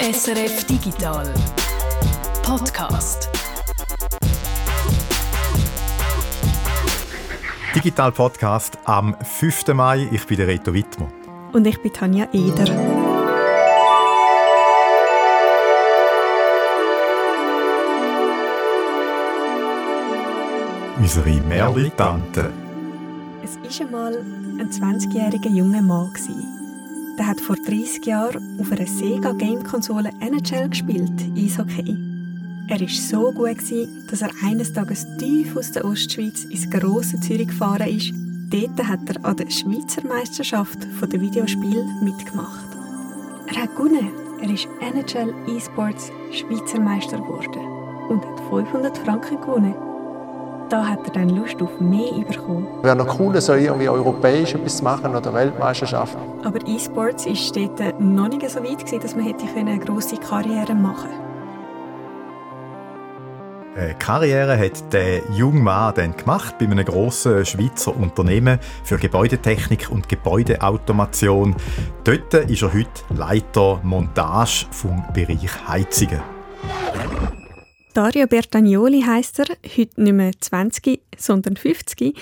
SRF Digital Podcast. Digital Podcast am 5. Mai. Ich bin der Reto Wittmer. Und ich bin Tanja Eder. Unsere Merli-Tante. Es war einmal ein 20-jähriger junger Mann. Der hat vor 30 Jahren auf einer Sega Game-Konsole NHL gespielt, Eishockey. Er war so gut, dass er eines Tages tief aus der Ostschweiz ins grosse Zürich gefahren ist. Dort hat er an der Schweizer Meisterschaft der Videospiel mitgemacht. Er hat gewonnen. Er ist NHL eSports Schweizer Meister geworden und hat 500 Franken gewonnen. Da hat er dann Lust auf mehr bekommen. Wäre noch cool, so irgendwie europäisch etwas zu machen oder Weltmeisterschaft. Aber E-Sports war dort noch nicht so weit, dass man hätte eine grosse Karriere machen. Eine Karriere hat der junge Mann dann gemacht bei einem grossen Schweizer Unternehmen für Gebäudetechnik und Gebäudeautomation. Dort ist er heute Leiter Montage vom Bereich Heizungen. Dario Bertagnoli heisst er, heute nicht mehr 20, sondern 50.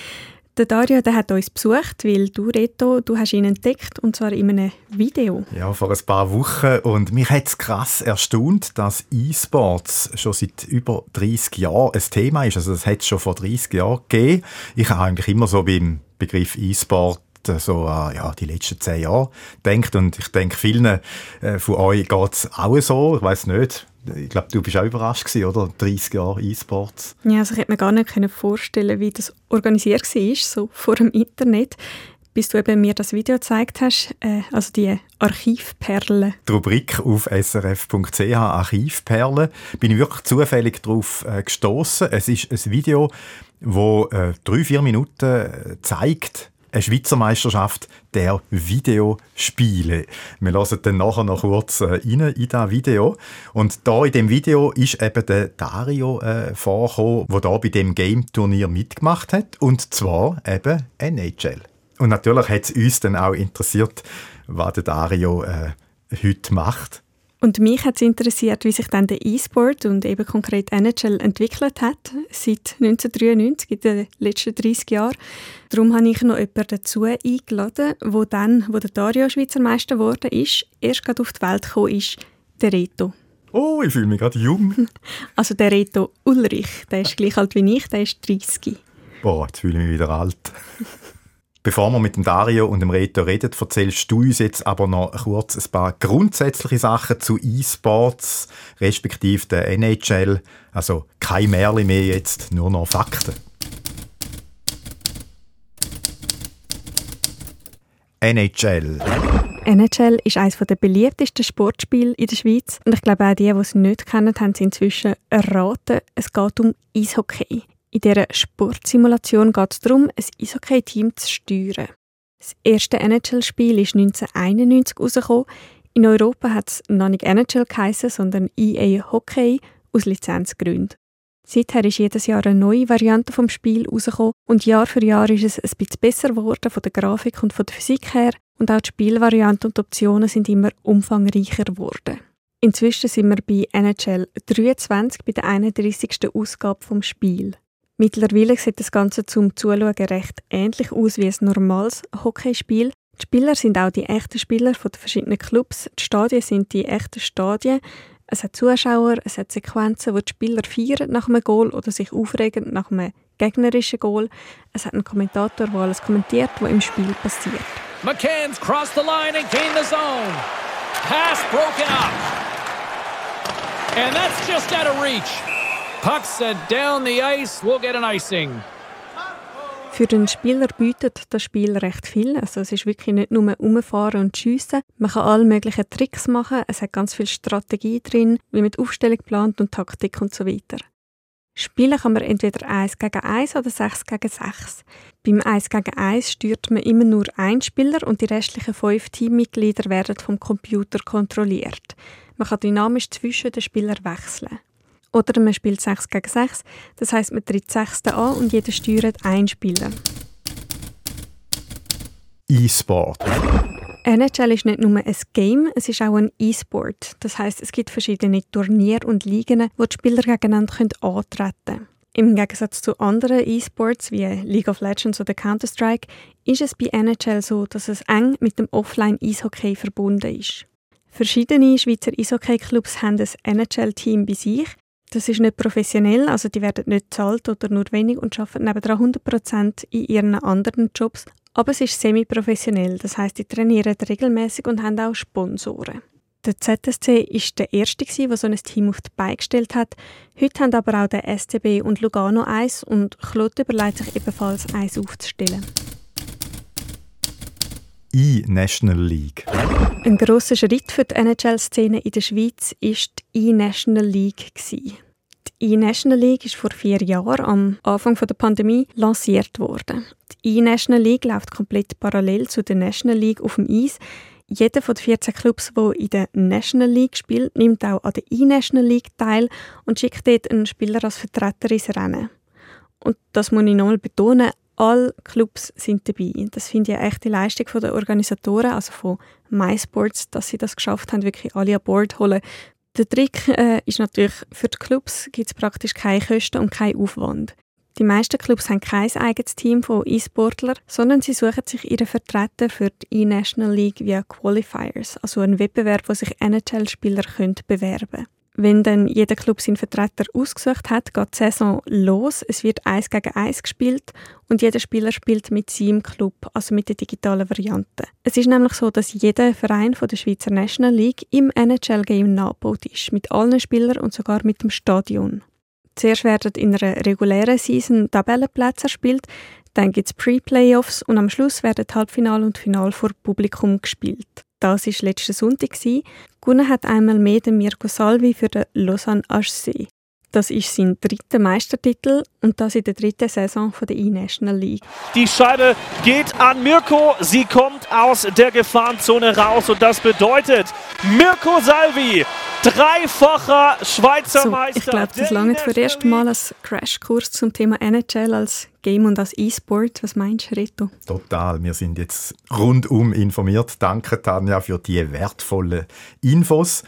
Der Dario der hat uns besucht, weil du, Reto, du hast ihn entdeckt, und zwar in einem Video. Ja, vor ein paar Wochen. Und mich hat es krass erstaunt, dass E-Sports schon seit über 30 Jahren ein Thema ist. Also das hat es schon vor 30 Jahren gegeben. Ich habe eigentlich immer so beim Begriff E-Sport so an ja, die letzten zehn Jahre denkt und ich denke vielen äh, von euch geht es auch so, ich weiß nicht, ich glaube, du bist auch überrascht gewesen, oder? 30 Jahre E-Sports. Ja, also ich hätte mir gar nicht vorstellen wie das organisiert war, so vor dem Internet, bis du eben mir das Video gezeigt hast, äh, also die Archivperlen. Die Rubrik auf srf.ch Archivperlen, bin ich wirklich zufällig darauf äh, gestoßen. Es ist ein Video, wo äh, drei, vier Minuten äh, zeigt, eine Schweizer Meisterschaft der Videospiele. Wir hören dann nachher noch kurz äh, rein in dieses Video. Und da in dem Video ist eben der Dario äh, vorgekommen, der da bei dem Game-Turnier mitgemacht hat. Und zwar eben NHL. Und natürlich hat es uns dann auch interessiert, was der Dario äh, heute macht. Und mich hat es interessiert, wie sich dann der E-Sport und eben konkret NHL entwickelt hat, seit 1993, in den letzten 30 Jahren. Darum habe ich noch jemanden dazu eingeladen, wo dann, wo der Dario Schweizer Meister geworden ist, erst gerade auf die Welt gekommen ist, der Reto. Oh, ich fühle mich gerade jung. Also der Reto Ulrich, der ist gleich alt wie ich, der ist 30. Boah, jetzt fühle ich mich wieder alt. Bevor wir mit dem Dario und dem Reto reden, erzählst du uns jetzt aber noch kurz ein paar grundsätzliche Sachen zu E-Sports, respektive der NHL. Also kein Märchen mehr jetzt, nur noch Fakten. NHL. NHL ist eines der beliebtesten Sportspiele in der Schweiz. Und ich glaube, auch die, die es nicht kennen, haben es inzwischen erraten. Es geht um Eishockey. In dieser Sportsimulation geht es darum, ein Eishockey-Team zu steuern. Das erste NHL-Spiel ist 1991 herausgekommen. In Europa hat es noch nicht NHL geheißen, sondern EA Hockey aus Lizenzgründen. Seither ist jedes Jahr eine neue Variante vom Spiel herausgekommen und Jahr für Jahr ist es ein bisschen besser geworden von der Grafik und von der Physik her und auch die Spielvarianten und Optionen sind immer umfangreicher geworden. Inzwischen sind wir bei NHL 23 bei der 31. Ausgabe vom Spiel. Mittlerweile sieht das Ganze zum Zuschauen recht ähnlich aus wie ein normales Hockeyspiel. Die Spieler sind auch die echten Spieler von den verschiedenen Clubs. Die Stadien sind die echten Stadien. Es hat Zuschauer, es hat Sequenzen, wo die Spieler feiern nach einem Goal oder sich aufregen nach einem gegnerischen Goal. Es hat einen Kommentator, der alles kommentiert, was im Spiel passiert. McCann's crossed the line and gained the zone. Pass broken up. And that's just out of reach. Puck sent down the ice. We'll get an icing. Für den Spieler bietet das Spiel recht viel. Also es ist wirklich nicht nur umfahren und schiessen. Man kann alle möglichen Tricks machen. Es hat ganz viel Strategie drin, wie man Aufstellung plant und Taktik und so weiter. Spielen kann man entweder 1 gegen 1 oder 6 gegen 6. Beim 1 gegen 1 steuert man immer nur einen Spieler und die restlichen fünf Teammitglieder werden vom Computer kontrolliert. Man kann dynamisch zwischen den Spielern wechseln. Oder man spielt 6 gegen 6, das heißt man tritt 6 an und jeder steuert einen Spieler. E-Sport. NHL ist nicht nur ein Game, es ist auch ein E-Sport. Das heißt, es gibt verschiedene Turniere und Ligen, wo die Spieler gegeneinander antreten können. Im Gegensatz zu anderen E-Sports wie League of Legends oder Counter-Strike ist es bei NHL so, dass es eng mit dem Offline-Eishockey verbunden ist. Verschiedene Schweizer Eishockey-Clubs haben ein NHL-Team bei sich. Das ist nicht professionell, also die werden nicht zahlt oder nur wenig und arbeiten nebenan 100% in ihren anderen Jobs. Aber es ist semi-professionell, das heißt, die trainieren regelmäßig und haben auch Sponsoren. Der ZSC ist der erste, der so ein Team auf die Beine gestellt hat. Heute haben aber auch der SCB und Lugano eins und Klot überlegt sich ebenfalls eins aufzustellen. E-National League. Ein grosser Schritt für die NHL-Szene in der Schweiz war die E-National League. Die E-National League ist vor vier Jahren, am Anfang der Pandemie, lanciert worden. Die E-National League läuft komplett parallel zu der National League auf dem Eis. Jeder von den 14 Clubs, der in der National League spielt, nimmt auch an der E-National League teil und schickt dort einen Spieler als Vertreter ins Rennen. Und das muss ich nochmal betonen, alle Clubs sind dabei. Das finde ich eine echte Leistung der Organisatoren, also von MySports, dass sie das geschafft haben, wirklich alle an Bord holen. Der Trick äh, ist natürlich, für die Clubs gibt es praktisch keine Kosten und keinen Aufwand. Die meisten Clubs haben kein eigenes Team von E-Sportlern, sondern sie suchen sich ihre Vertreter für die E-National League via Qualifiers, also ein Wettbewerb, wo sich NHL-Spieler bewerben können. Wenn dann jeder Club seinen Vertreter ausgesucht hat, geht die Saison los. Es wird eins gegen eins gespielt und jeder Spieler spielt mit seinem Club, also mit der digitalen Variante. Es ist nämlich so, dass jeder Verein von der Schweizer National League im NHL-Game nachgebaut ist, mit allen Spielern und sogar mit dem Stadion. Zuerst werden in einer regulären Season Tabellenplätze erspielt, dann gibt es Pre-Playoffs und am Schluss werden Halbfinale und Finale vor Publikum gespielt. Das war letzten Sonntag. Gewonnen hat einmal mehr den Mirko Salvi für den Lausanne HC. Das ist sein dritter Meistertitel und das in der dritten Saison der E-National League. Die Scheibe geht an Mirko. Sie kommt aus der Gefahrenzone raus und das bedeutet Mirko Salvi, dreifacher Schweizer so, Meister. Ich glaube, das lange für das erste Mal als Crashkurs zum Thema NHL als Game und als E-Sport. Was meinst du, Reto? Total. Wir sind jetzt rundum informiert. Danke, Tanja, für die wertvollen Infos.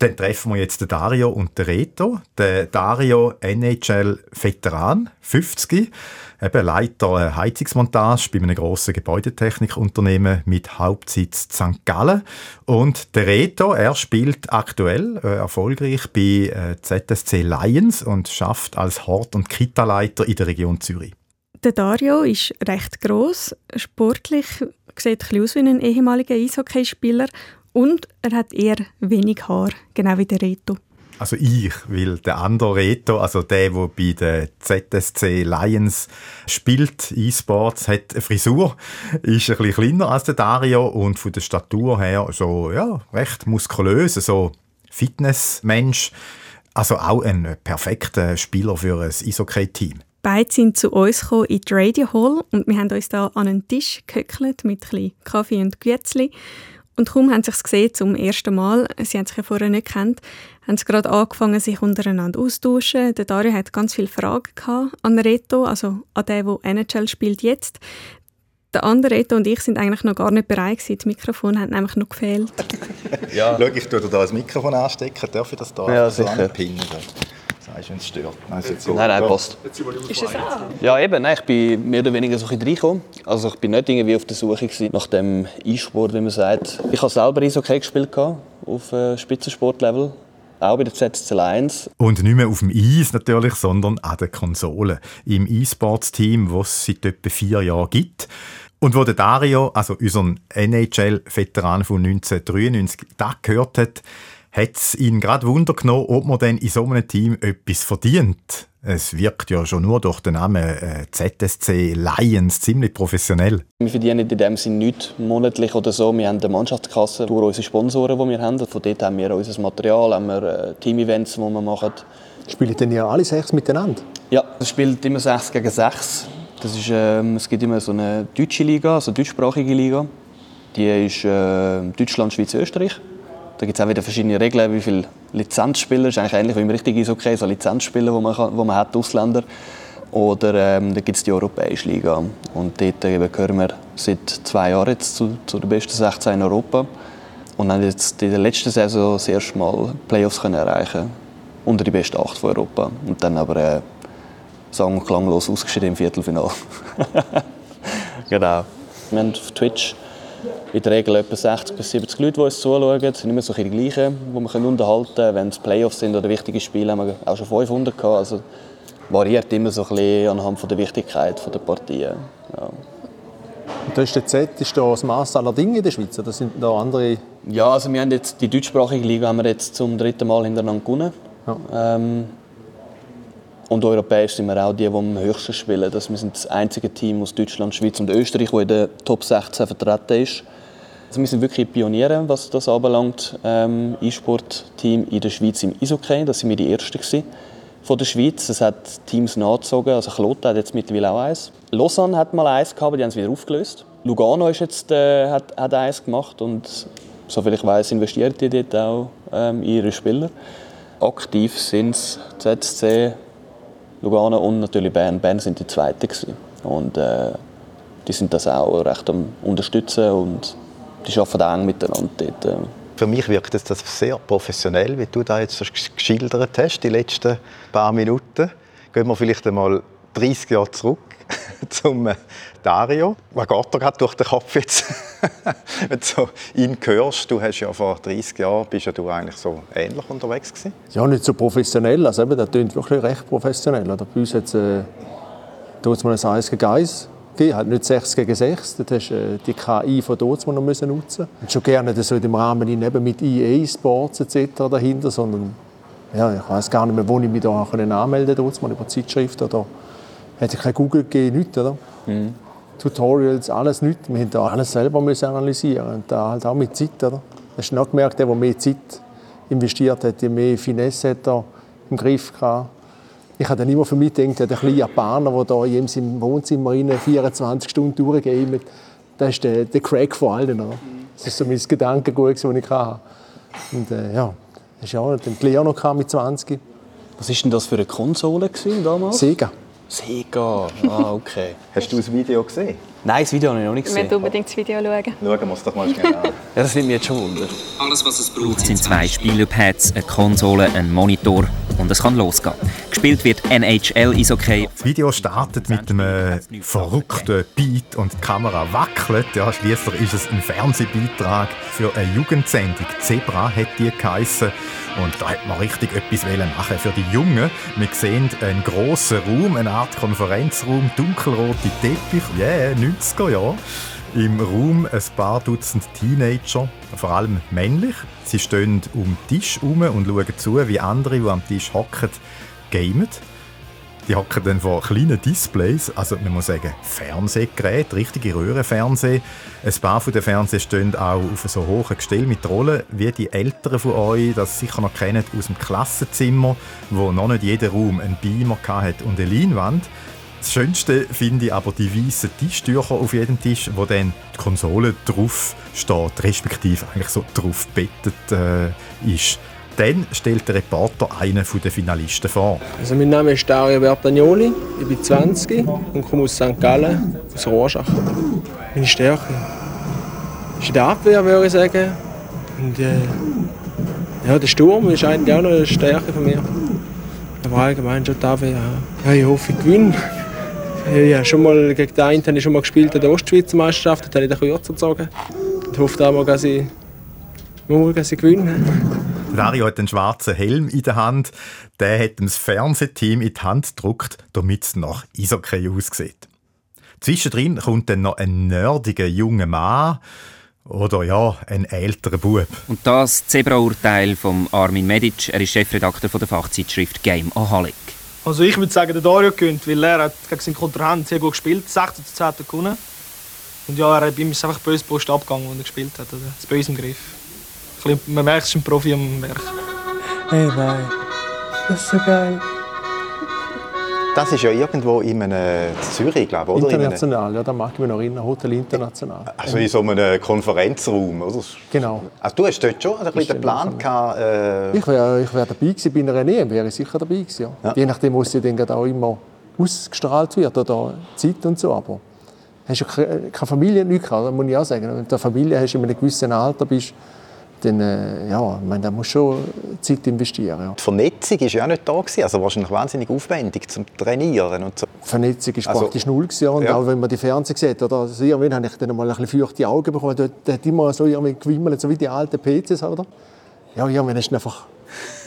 Dann treffen wir jetzt den Dario und den Reto. Der Dario NHL-Veteran, 50, eben Leiter Heizungsmontage bei einem grossen Gebäudetechnikunternehmen mit Hauptsitz St. Gallen. Und der Reto, er spielt aktuell äh, erfolgreich bei äh, ZSC Lions und schafft als Hort- und Kita-Leiter in der Region Zürich. Der Dario ist recht groß, sportlich, sieht ein aus wie ein ehemaliger Eishockeyspieler und er hat eher wenig Haar, genau wie der Reto. Also ich, weil der andere Reto, also der, der bei den ZSC Lions spielt, E-Sports, hat eine Frisur, ist ein bisschen kleiner als der Dario und von der Statur her so, ja, recht muskulös, so Fitnessmensch. Also auch ein perfekter Spieler für ein Eishockey-Team. Beide sind zu uns gekommen in die Radio Hall und wir haben uns da an einen Tisch gehöckelt mit ein Kaffee und Güetzli und kaum haben sie sich gesehen zum ersten Mal, sie haben sich ja vorher nicht gekannt, haben sie gerade angefangen, sich untereinander austauschen. Der Dario hat ganz viele Fragen gehabt an Reto, also an den, der NHL spielt jetzt. Der andere Reto und ich sind eigentlich noch gar nicht bereit gewesen. Das Mikrofon hat nämlich noch gefehlt. ja. Schau, ich tue dir da das Mikrofon anstecken. Darf ich das da ja, sicher. anpinnen? Sagst wenn es stört? Nein, nein, nein, passt. Ist es auch? Ja, eben. Nein, ich bin mehr oder weniger so ein reingekommen. Also ich bin nicht irgendwie auf der Suche nach dem E-Sport, wie man sagt. Ich habe selber Eishockey gespielt auf äh, Spitzensportlevel. Auch bei der ZSC Lions. Und nicht mehr auf dem Eis natürlich, sondern an der Konsole. Im E-Sports-Team, das es seit etwa vier Jahren gibt. Und wo der Dario, also unser NHL-Veteran von 1993, das gehört hat, hat es ihn gerade Wunder genommen, ob man denn in so einem Team etwas verdient. Es wirkt ja schon nur durch den Namen äh, ZSC Lions ziemlich professionell. Wir verdienen in dem Sinne nichts monatlich oder so. Wir haben eine Mannschaftskasse durch unsere Sponsoren, die wir haben. Von dort haben wir unser Material, haben wir äh, Team-Events, die wir machen. Spielen denn ja alle sechs miteinander? Ja, es spielt immer sechs gegen sechs. Das ist, äh, es gibt immer so eine deutsche Liga, also eine deutschsprachige Liga. Die ist äh, Deutschland, Schweiz, Österreich. Da gibt es auch wieder verschiedene Regeln, wie viele Lizenzspieler, das ist eigentlich ähnlich wie im richtigen Eishockey, so Lizenzspieler, die man, kann, man hat, Ausländer. Oder ähm, da gibt es die Europäische Liga. Und dort eben gehören wir seit zwei Jahren jetzt zu, zu den besten 16 in Europa. Und haben jetzt in der letzten Saison das erste Mal Playoffs können erreichen unter die besten acht von Europa. Und dann aber äh, sang- und klanglos ausgeschieden im Viertelfinale. genau. Wir haben auf Twitch in der Regel etwa 60 bis 70 Leute, die uns zuschauen. Es sind immer so die gleichen, die wir unterhalten können. Wenn es Playoffs sind oder wichtige Spiele, haben wir auch schon 500 gehabt. Also variiert immer so ein bisschen anhand der Wichtigkeit der Partien. Ja. Und das ist der Z, ist da das Maß aller Dinge in der Schweiz? Oder sind da andere? Ja, also wir haben jetzt die deutschsprachige Liga haben wir jetzt zum dritten Mal hintereinander gewonnen. Ja. Ähm, und europäisch sind wir auch die, die am höchsten spielen. Das, wir sind das einzige Team aus Deutschland, Schweiz und Österreich, das in der Top 16 vertreten ist. Also wir sind wirklich Pioniere, was das anbelangt. Ähm, E-Sport-Team in der Schweiz im Eishockey, das sind wir die Ersten gewesen von der Schweiz. Es hat Teams nachgezogen. Also Kloten hat jetzt mittlerweile auch eins. Lausanne hat mal eins gehabt, die haben es wieder aufgelöst. Lugano ist jetzt, äh, hat, hat eins gemacht und soviel ich weiß, investiert die dort auch ähm, ihre Spieler. Aktiv sind es ZSC, Lugano und natürlich Bern. Bern sind die Zweiten gewesen. und äh, die sind das auch recht am unterstützen und die arbeiten auch eng miteinander dort. Äh. Für mich wirkt das sehr professionell, wie du da jetzt geschildert hast, die letzten paar Minuten. Gehen wir vielleicht einmal 30 Jahre zurück zum äh, Dario. Was geht dir gerade durch den Kopf jetzt, wenn du so ihn hörst? Du hast ja vor 30 Jahren bist ja du eigentlich so ähnlich unterwegs gewesen. Ja, nicht so professionell. Also eben, das klingt wirklich recht professionell. Oder? Bei uns hat es äh, mal ein 1 gegen 1 gegeben, halt nicht 6 gegen 6. Das hast äh, die KI von dort noch müssen nutzen. Und schon gerne so in dem Rahmen eben mit EA Sports etc. dahinter, sondern ja, ich weiß gar nicht mehr, wo ich mich da anmelden konnte, über Zeitschriften oder hätte kein Google gegeben, nichts, oder? Mhm. Tutorials, alles nichts. Wir mussten da alles selber müssen analysieren und da halt auch mit Zeit, oder? Hast du noch gemerkt, der, der mehr Zeit investiert hat, der mehr Finesse hat er im Griff gehabt. Ich habe dann immer für mich gedacht, der kleine Japaner, der da in seinem Wohnzimmer 24 Stunden durchgeht, das ist der, der Crack von allen. Oder? Das ist so mein Gedankengut, das ich hatte. Und äh, ja, das ist ja auch den Leo noch mit 20. Was war denn das für eine Konsole damals? Sega. Sega, ah, okay. Hast du das Video gesehen? Nein, das Video habe ich noch nicht gesehen. Wir müssen unbedingt das Video schauen. Schauen wir es doch mal schnell an. ja, das nimmt mich jetzt schon wunder. Alles, was es braucht, sind zwei Spielerpads, eine Konsole, ein Monitor und es kann losgehen. Gespielt wird NHL Eishockey. Das Video startet mit einem verrückten Beat und die Kamera wackelt. Ja, schließlich ist es ein Fernsehbeitrag für eine Jugendsendung. Zebra hat die geheissen. Und da hat man richtig etwas machen für die Jungen. Wir sehen einen grossen Raum, eine Art Konferenzraum, dunkelrote Teppich, yeah, 90er Jahre. Im Raum ein paar Dutzend Teenager, vor allem männlich. Sie stehen um den Tisch herum und schauen zu, wie andere, die am Tisch hocken, gamen. Die hocken dann vor kleinen Displays, also man muss sagen Fernsehgeräte, richtige Röhrenfernsehen. Ein paar von den Fernsehern stehen auch auf so hohen Gestell mit Rollen, wie die Älteren von euch das sicher noch kennen aus dem Klassenzimmer, wo noch nicht jeder Raum einen Beamer hatte und eine Leinwand. Das Schönste finde ich aber die weißen Tischtücher auf jedem Tisch, wo dann die Konsole drauf steht, respektive eigentlich so drauf bettet äh, ist. Dann stellt der Reporter einen der Finalisten vor. Also mein Name ist Dario Bertagnoli, ich bin 20 und komme aus St. Gallen, aus Rorschach. Meine Stärke ist in der Abwehr, würde ich sagen. Und, äh, ja, der Sturm ist eigentlich auch noch eine Stärke von mir. Aber allgemein schon die Abwehr. Ja, ich hoffe, ich gewinne. Ich habe schon mal gegen den einen ich schon mal gespielt in der Ostschweizer Meisterschaft, da habe ich den kürzer gezogen. Ich hoffe auch mal, dass ich, mal, dass ich gewinne. Dario hat einen schwarzen Helm in der Hand. Der hat dem das Fernsehteam in die Hand gedruckt, damit es nach Eishockey aussieht. Zwischendrin kommt dann noch ein nerdiger junger Mann oder ja, ein älterer Bub. Und das Zebra-Urteil von Armin Medic. Er ist Chefredakteur der Fachzeitschrift Game Ahalik. Also ich würde sagen, der Dario gewinnt, weil er hat gegen seinen Kontrahent sehr gut gespielt, 16 zu 10 gewonnen. Und ja, er, bei ihm ist einfach böse Post abgegangen, als er gespielt hat. Also, das böse im Griff. Man merkt, es ist ein Profi am Werk. Hey, nein. Das ist so geil. Das ist ja irgendwo in einem Zürich, glaube ich, oder? International, ja, da mag ich mich noch erinnern. Hotel International. Also in so einem Konferenzraum, oder? Genau. Also du hast dort schon ein bisschen den Plan gehabt, äh... Ich wäre ich wär dabei gewesen, bei einer EM wäre ich sicher dabei gewesen, ja. ja. Je nachdem muss ich dann auch immer ausgestrahlt wird oder Zeit und so, aber hast du keine Familie, nichts gehabt, das muss ich auch sagen. Wenn du eine Familie hast, in einem gewissen Alter bist, dann äh, ja, ich meine, da musst du schon Zeit investieren. Ja. Die Vernetzung war ja auch nicht da. Gewesen. Also wahrscheinlich wahnsinnig aufwendig zum Trainieren. Und so. Die Vernetzung war Also- praktisch null. Gewesen, und Ja. auch wenn man die Fernsehen sieht, oder? Also irgendwann habe ich dann mal ein bisschen feuchte Augen bekommen. Dort hat immer so irgendwie gewimmelt, so wie die alten PCs. Oder? Ja, irgendwann ist einfach...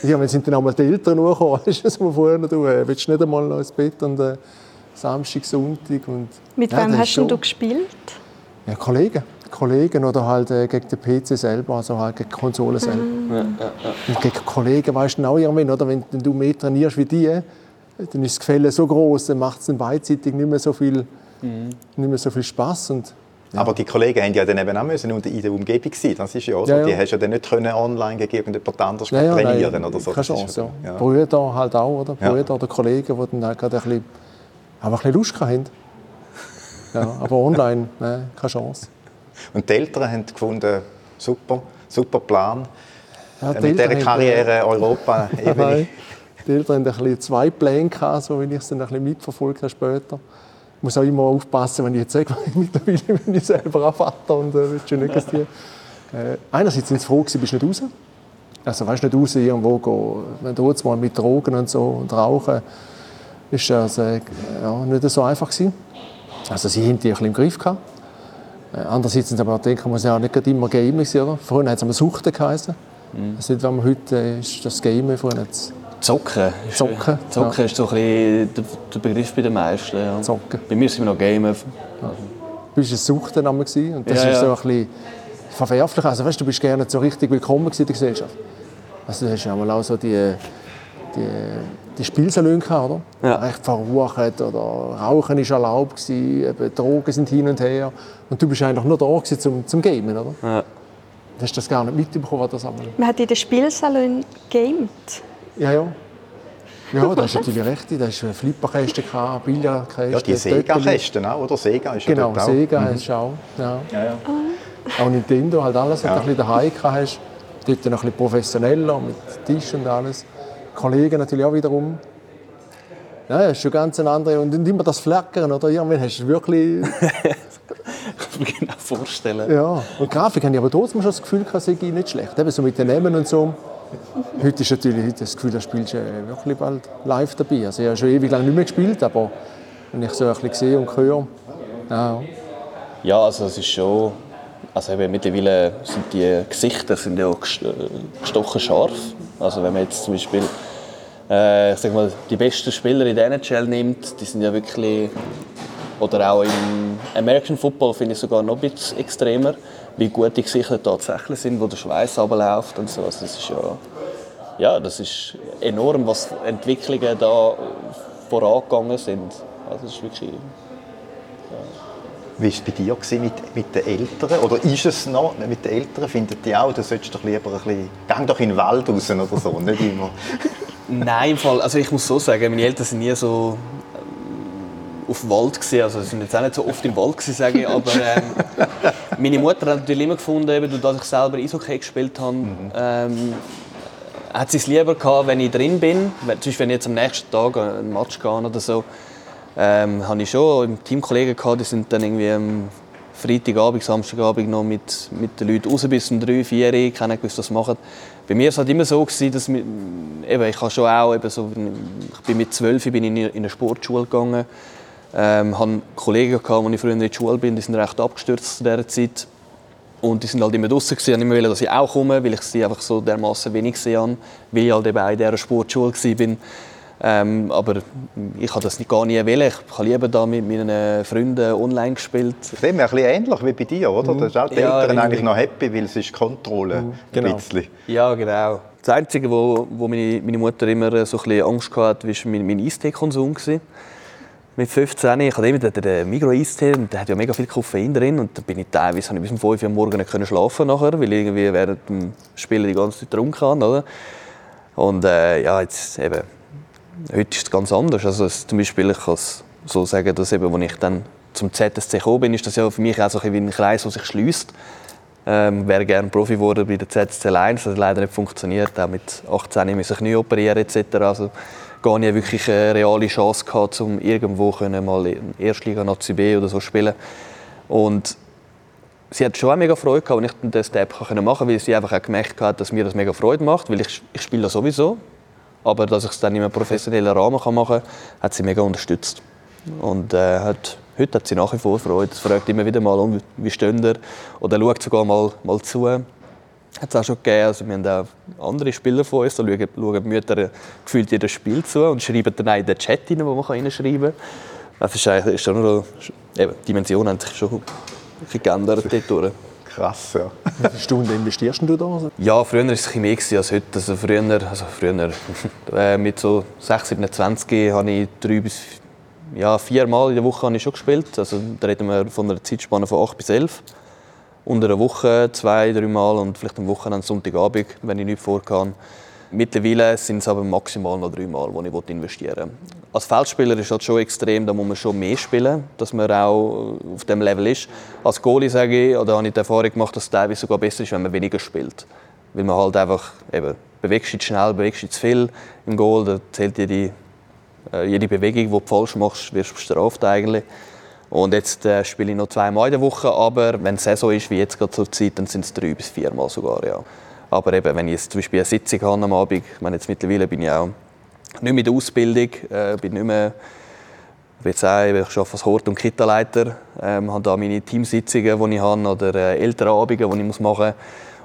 Irgendwann sind dann auch mal die Eltern hochgekommen. Weißt du, so vorher, du äh, willst nicht einmal noch ins Bett und äh, Samstag, Sonntag und... Mit Ja, wem das ist hast schon- du gespielt? Ja, Kollegen. Kollegen oder halt äh, gegen den PC selber, also halt gegen die Konsole selber. Und gegen Kollegen weißt du auch irgendwann, oder? Wenn, wenn du mehr trainierst wie die, dann ist das Gefälle so groß, dann macht es dann beidseitig nicht mehr so viel, nicht mehr so viel Spaß und Aber die Kollegen haben ja dann eben auch müssen und in der Umgebung sein. Das ist ja auch so. Ja, ja. Die hast ja dann nicht können online gegen irgendjemand anderes Ja, ja, trainieren nein, oder so. Keine Das ist Chance, ja. ja. Brüder halt auch, oder? Ja. Brüder oder Kollegen, die dann halt gerade ein bisschen, aber ein bisschen Lust hatten. Ja, aber online, nein, keine Chance. Und die Eltern haben gefunden, super, super Plan. Ja, Äh, die Mit dieser haben, Karriere äh, Europa Nein. Die Eltern hatten ein bisschen zwei Pläne, gehabt, so wie ich es dann ein bisschen mitverfolgt habe später. Ich muss auch immer aufpassen, wenn ich jetzt sage, mittlerweile bin ich selber auch Vater und äh, schon nicht, dass die... Äh, einerseits sind sie froh, gewesen, bist du nicht raus. Also weißt du, nicht raus irgendwo gehen, wenn du jetzt mal mit Drogen und so und Rauchen, ist das äh, ja, nicht so einfach gewesen. Also sie haben die ein bisschen im Griff gehabt. Äh, andererseits sind aber auch denken, muss ja auch nicht immer Gamer sein, oder? Vorhin hat es einmal Suchten geheißen. Mhm. Nicht, wenn man heute äh, ist das Gamen, vorhin es Zocken. Ist, Zocken, Zocken ja. ist so ein bisschen der, der Begriff bei den meisten. Ja. Zocken. Bei mir sind wir noch Gamen. Du bist ein gewesen und das Ja, ist so ja. ein bisschen verwerflich. Also weißt, du bist gerne so richtig willkommen in der Gesellschaft. Also du hast ja mal auch so die, die, die Spielsalon gehabt, oder? Ja. Recht verrucht oder Rauchen ist erlaubt gewesen, eben Drogen sind hin und her und du bist eigentlich nur da gewesen zum, zum Gamen, oder? Ja. Du hast das gar nicht mitbekommen, was das einmal. Man hat in den Spielsalon gamed. Ja, ja. Ja, da hast du natürlich recht. Da hast du Flipperkästen, gehabt, Billardkästen. Ja, die. Sega-Kästen auch, oder? Sega ist ja Genau, dort auch. Sega Mhm. hast du auch. Ja. Ja, ja. Auch Nintendo, halt alles, was Ja. du ein bisschen daheim gehabt hast. Dort noch ein bisschen professioneller, mit Tisch und alles. Kollegen natürlich auch wiederum. Ja, das ist schon ganz eine andere. Und dann immer das Flackern, oder? Irgendwann hast du wirklich... Ich kann mir genau vorstellen. ja. Und Grafik habe ich aber trotzdem schon das Gefühl, dass ich nicht schlecht. Eben so mit den Namen und so. Heute ist natürlich heute das Gefühl, da spielst du äh, wirklich bald live dabei. Also ich habe schon ewig lang nicht mehr gespielt, aber wenn ich so ein bisschen sehe und höre, ja. Ja, also es ist schon. Also eben, mittlerweile sind die Gesichter sind ja äh, gestochen scharf. Also wenn man jetzt zum Beispiel äh, sag mal, die besten Spieler in der NHL nimmt, die sind ja wirklich oder auch im American Football finde ich sogar noch ein bisschen extremer, wie gut die Gesichter tatsächlich sind, wo der Schweiß runterläuft und so. Also das ist ja, ja, das ist enorm, was Entwicklungen da vorangegangen sind. Also das ist wirklich Wie war es bei dir mit, mit den Eltern? Oder ist es noch mit den Eltern? Finden die auch, du solltest doch lieber ein bisschen... Geh doch in den Wald raus oder so, nicht immer. Nein, im Fall, also ich muss so sagen, meine Eltern sind nie so ähm, auf dem Wald gewesen. also sie sind jetzt auch nicht so oft im Wald gewesen, sage ich, aber ähm, meine Mutter hat natürlich immer gefunden, eben, dass ich selber Eishockey gespielt habe, ähm, hat sie es lieber gehabt, wenn ich drin bin, zum Beispiel wenn ich jetzt am nächsten Tag einen Match gehe oder so, ähm, habe ich schon im Team Kollegen gehabt, die sind dann irgendwie am Freitagabend, Samstagabend noch mit, mit den Leuten raus bis um 3, 4 Uhr, keiner gewusst, was sie machen. Bei mir war es halt immer so, gewesen, dass mi- eben, ich habe schon auch, eben so, ich bin mit 12 bin ich in in eine Sportschule gegangen, ähm, hatte Kollegen, gehabt, als ich früher in der Schule bin, die sind recht abgestürzt zu dieser Zeit. Und die sind halt immer draußen gewesen, immer wollen, dass ich auch komme, weil ich sie einfach so dermaßen wenig gesehen habe, weil ich halt eben auch in dieser Sportschule war. Ähm, aber ich habe das nicht- gar nie wollen. Ich habe lieber da mit meinen Freunden online gespielt. Dem ein bisschen ähnlich wie bei dir, oder? Da sind auch die Ja, Eltern eigentlich noch happy, weil es ist Kontrolle. Genau. Ein bisschen. Ja, genau. Das Einzige, wo, wo meine, meine Mutter immer so ein bisschen Angst hatte, war mein, mein Eistee-Konsum. Mit 15, ich hatte immer den, Migro-Eistee und der hat ja mega viel Koffein drin und da bin ich teilweise habe ich bis um 5 Uhr am Morgen nicht können schlafen nachher, weil ich irgendwie während dem Spielen die ganze Zeit getrunken habe, oder? Und äh, ja, jetzt eben, heute ist es ganz anders. Also es, zum Beispiel, ich kann es so sagen, dass eben, als ich dann zum ZSC gekommen bin, ist das ja für mich auch so ein ein Kreis, der sich schließt. Ähm, wäre gerne Profi geworden bei der ZSC 1, das hat leider nicht funktioniert. Auch mit 18 musste ich Knie operieren etc. Also gar nie wirklich eine reale Chance gehabt, um irgendwo können mal in Erstliga Nazi B oder so spielen. Und sie hat schon auch mega Freude gehabt, wenn ich den Step machen konnte, weil sie einfach auch gemerkt hat, dass mir das mega Freude macht, weil ich, ich spiele das sowieso. Aber dass ich es dann in einem professionellen Rahmen machen kann, hat sie mega unterstützt. Und äh, hat, heute hat sie nach wie vor Freude. Sie fragt immer wieder mal, wie steht ihr? Oder schaut sogar mal, mal zu. Hat es auch schon gegeben. Also wir haben auch andere Spieler von uns, da schauen, schauen die Mütter gefühlt jedes Spiel zu und schreiben dann in den Chat rein, wo man reinschreiben kann. Das ist, ist schon noch, eben, die Dimensionen haben sich schon geändert dort. Krass, ja. Wie viele Stunden investierst du da? Ja, früher war es mehr als heute. Also früher, also früher äh, mit so 6, 27 habe ich drei bis ja, vier Mal in der Woche habe ich schon gespielt. Also, da reden wir von einer Zeitspanne von 8 bis 11. Unter einer Woche zwei, drei Mal und vielleicht am Wochenende, Sonntagabend, wenn ich nichts vorkam. Mittlerweile sind es aber maximal noch drei Mal, die ich investieren will. Als Feldspieler ist das schon extrem, da muss man schon mehr spielen, dass man auch auf dem Level ist. Als Goalie sage ich, oder habe ich die Erfahrung gemacht, dass es teilweise sogar besser ist, wenn man weniger spielt. Weil man halt einfach, eben, bewegst dich schnell, bewegst dich zu viel im Goal, da zählt jede, äh, jede Bewegung, die du falsch machst, wirst du bestraft eigentlich. Und jetzt äh, spiele ich noch zweimal in der Woche, aber wenn es Saison ist, wie jetzt gerade zur Zeit, dann sind es drei bis viermal sogar, ja. Aber eben, wenn ich jetzt zum Beispiel eine Sitzung habe am Abend, ich meine, jetzt mittlerweile bin ich auch nicht mehr in der Ausbildung, äh, bin nicht mehr ich auch, ich arbeite als Hort- und Kita-Leiter, ähm, habe da meine Teamsitzungen, die ich habe, oder äh, Elternabende, die ich machen muss.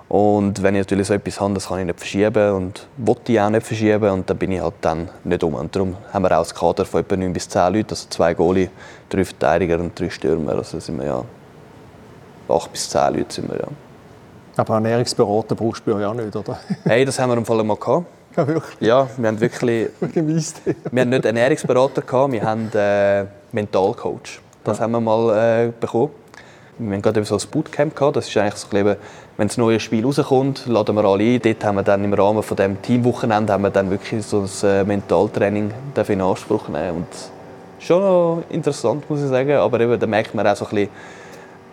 Und wenn ich natürlich so etwas habe, das kann ich nicht verschieben und wollte ich auch nicht verschieben und dann bin ich halt dann nicht um. Und darum haben wir auch ein Kader von etwa 9 bis 10 Leuten, also zwei Goalie, drei Verteidiger und drei Stürmer. Also sind wir ja 8 bis 10 Leute sind wir ja. Aber Ernährungsberater brauchst du ja auch nicht, oder? Hey, das haben wir im Fall mal gehabt. Ja, wirklich? Ja, wir haben wirklich... wir haben nicht Ernährungsberater gehabt, wir haben äh, Mentalcoach. Das ja. haben wir mal äh, bekommen. Wir haben gerade so ein Bootcamp gehabt. Das ist eigentlich so, wenn das neue Spiel rauskommt, laden wir alle ein. Dort haben wir dann im Rahmen von dem Teamwochenende haben wir dann wirklich so ein äh, Mentaltraining in Anspruch nehmen. Und schon noch interessant, muss ich sagen. Aber eben, da merkt man auch so ein bisschen,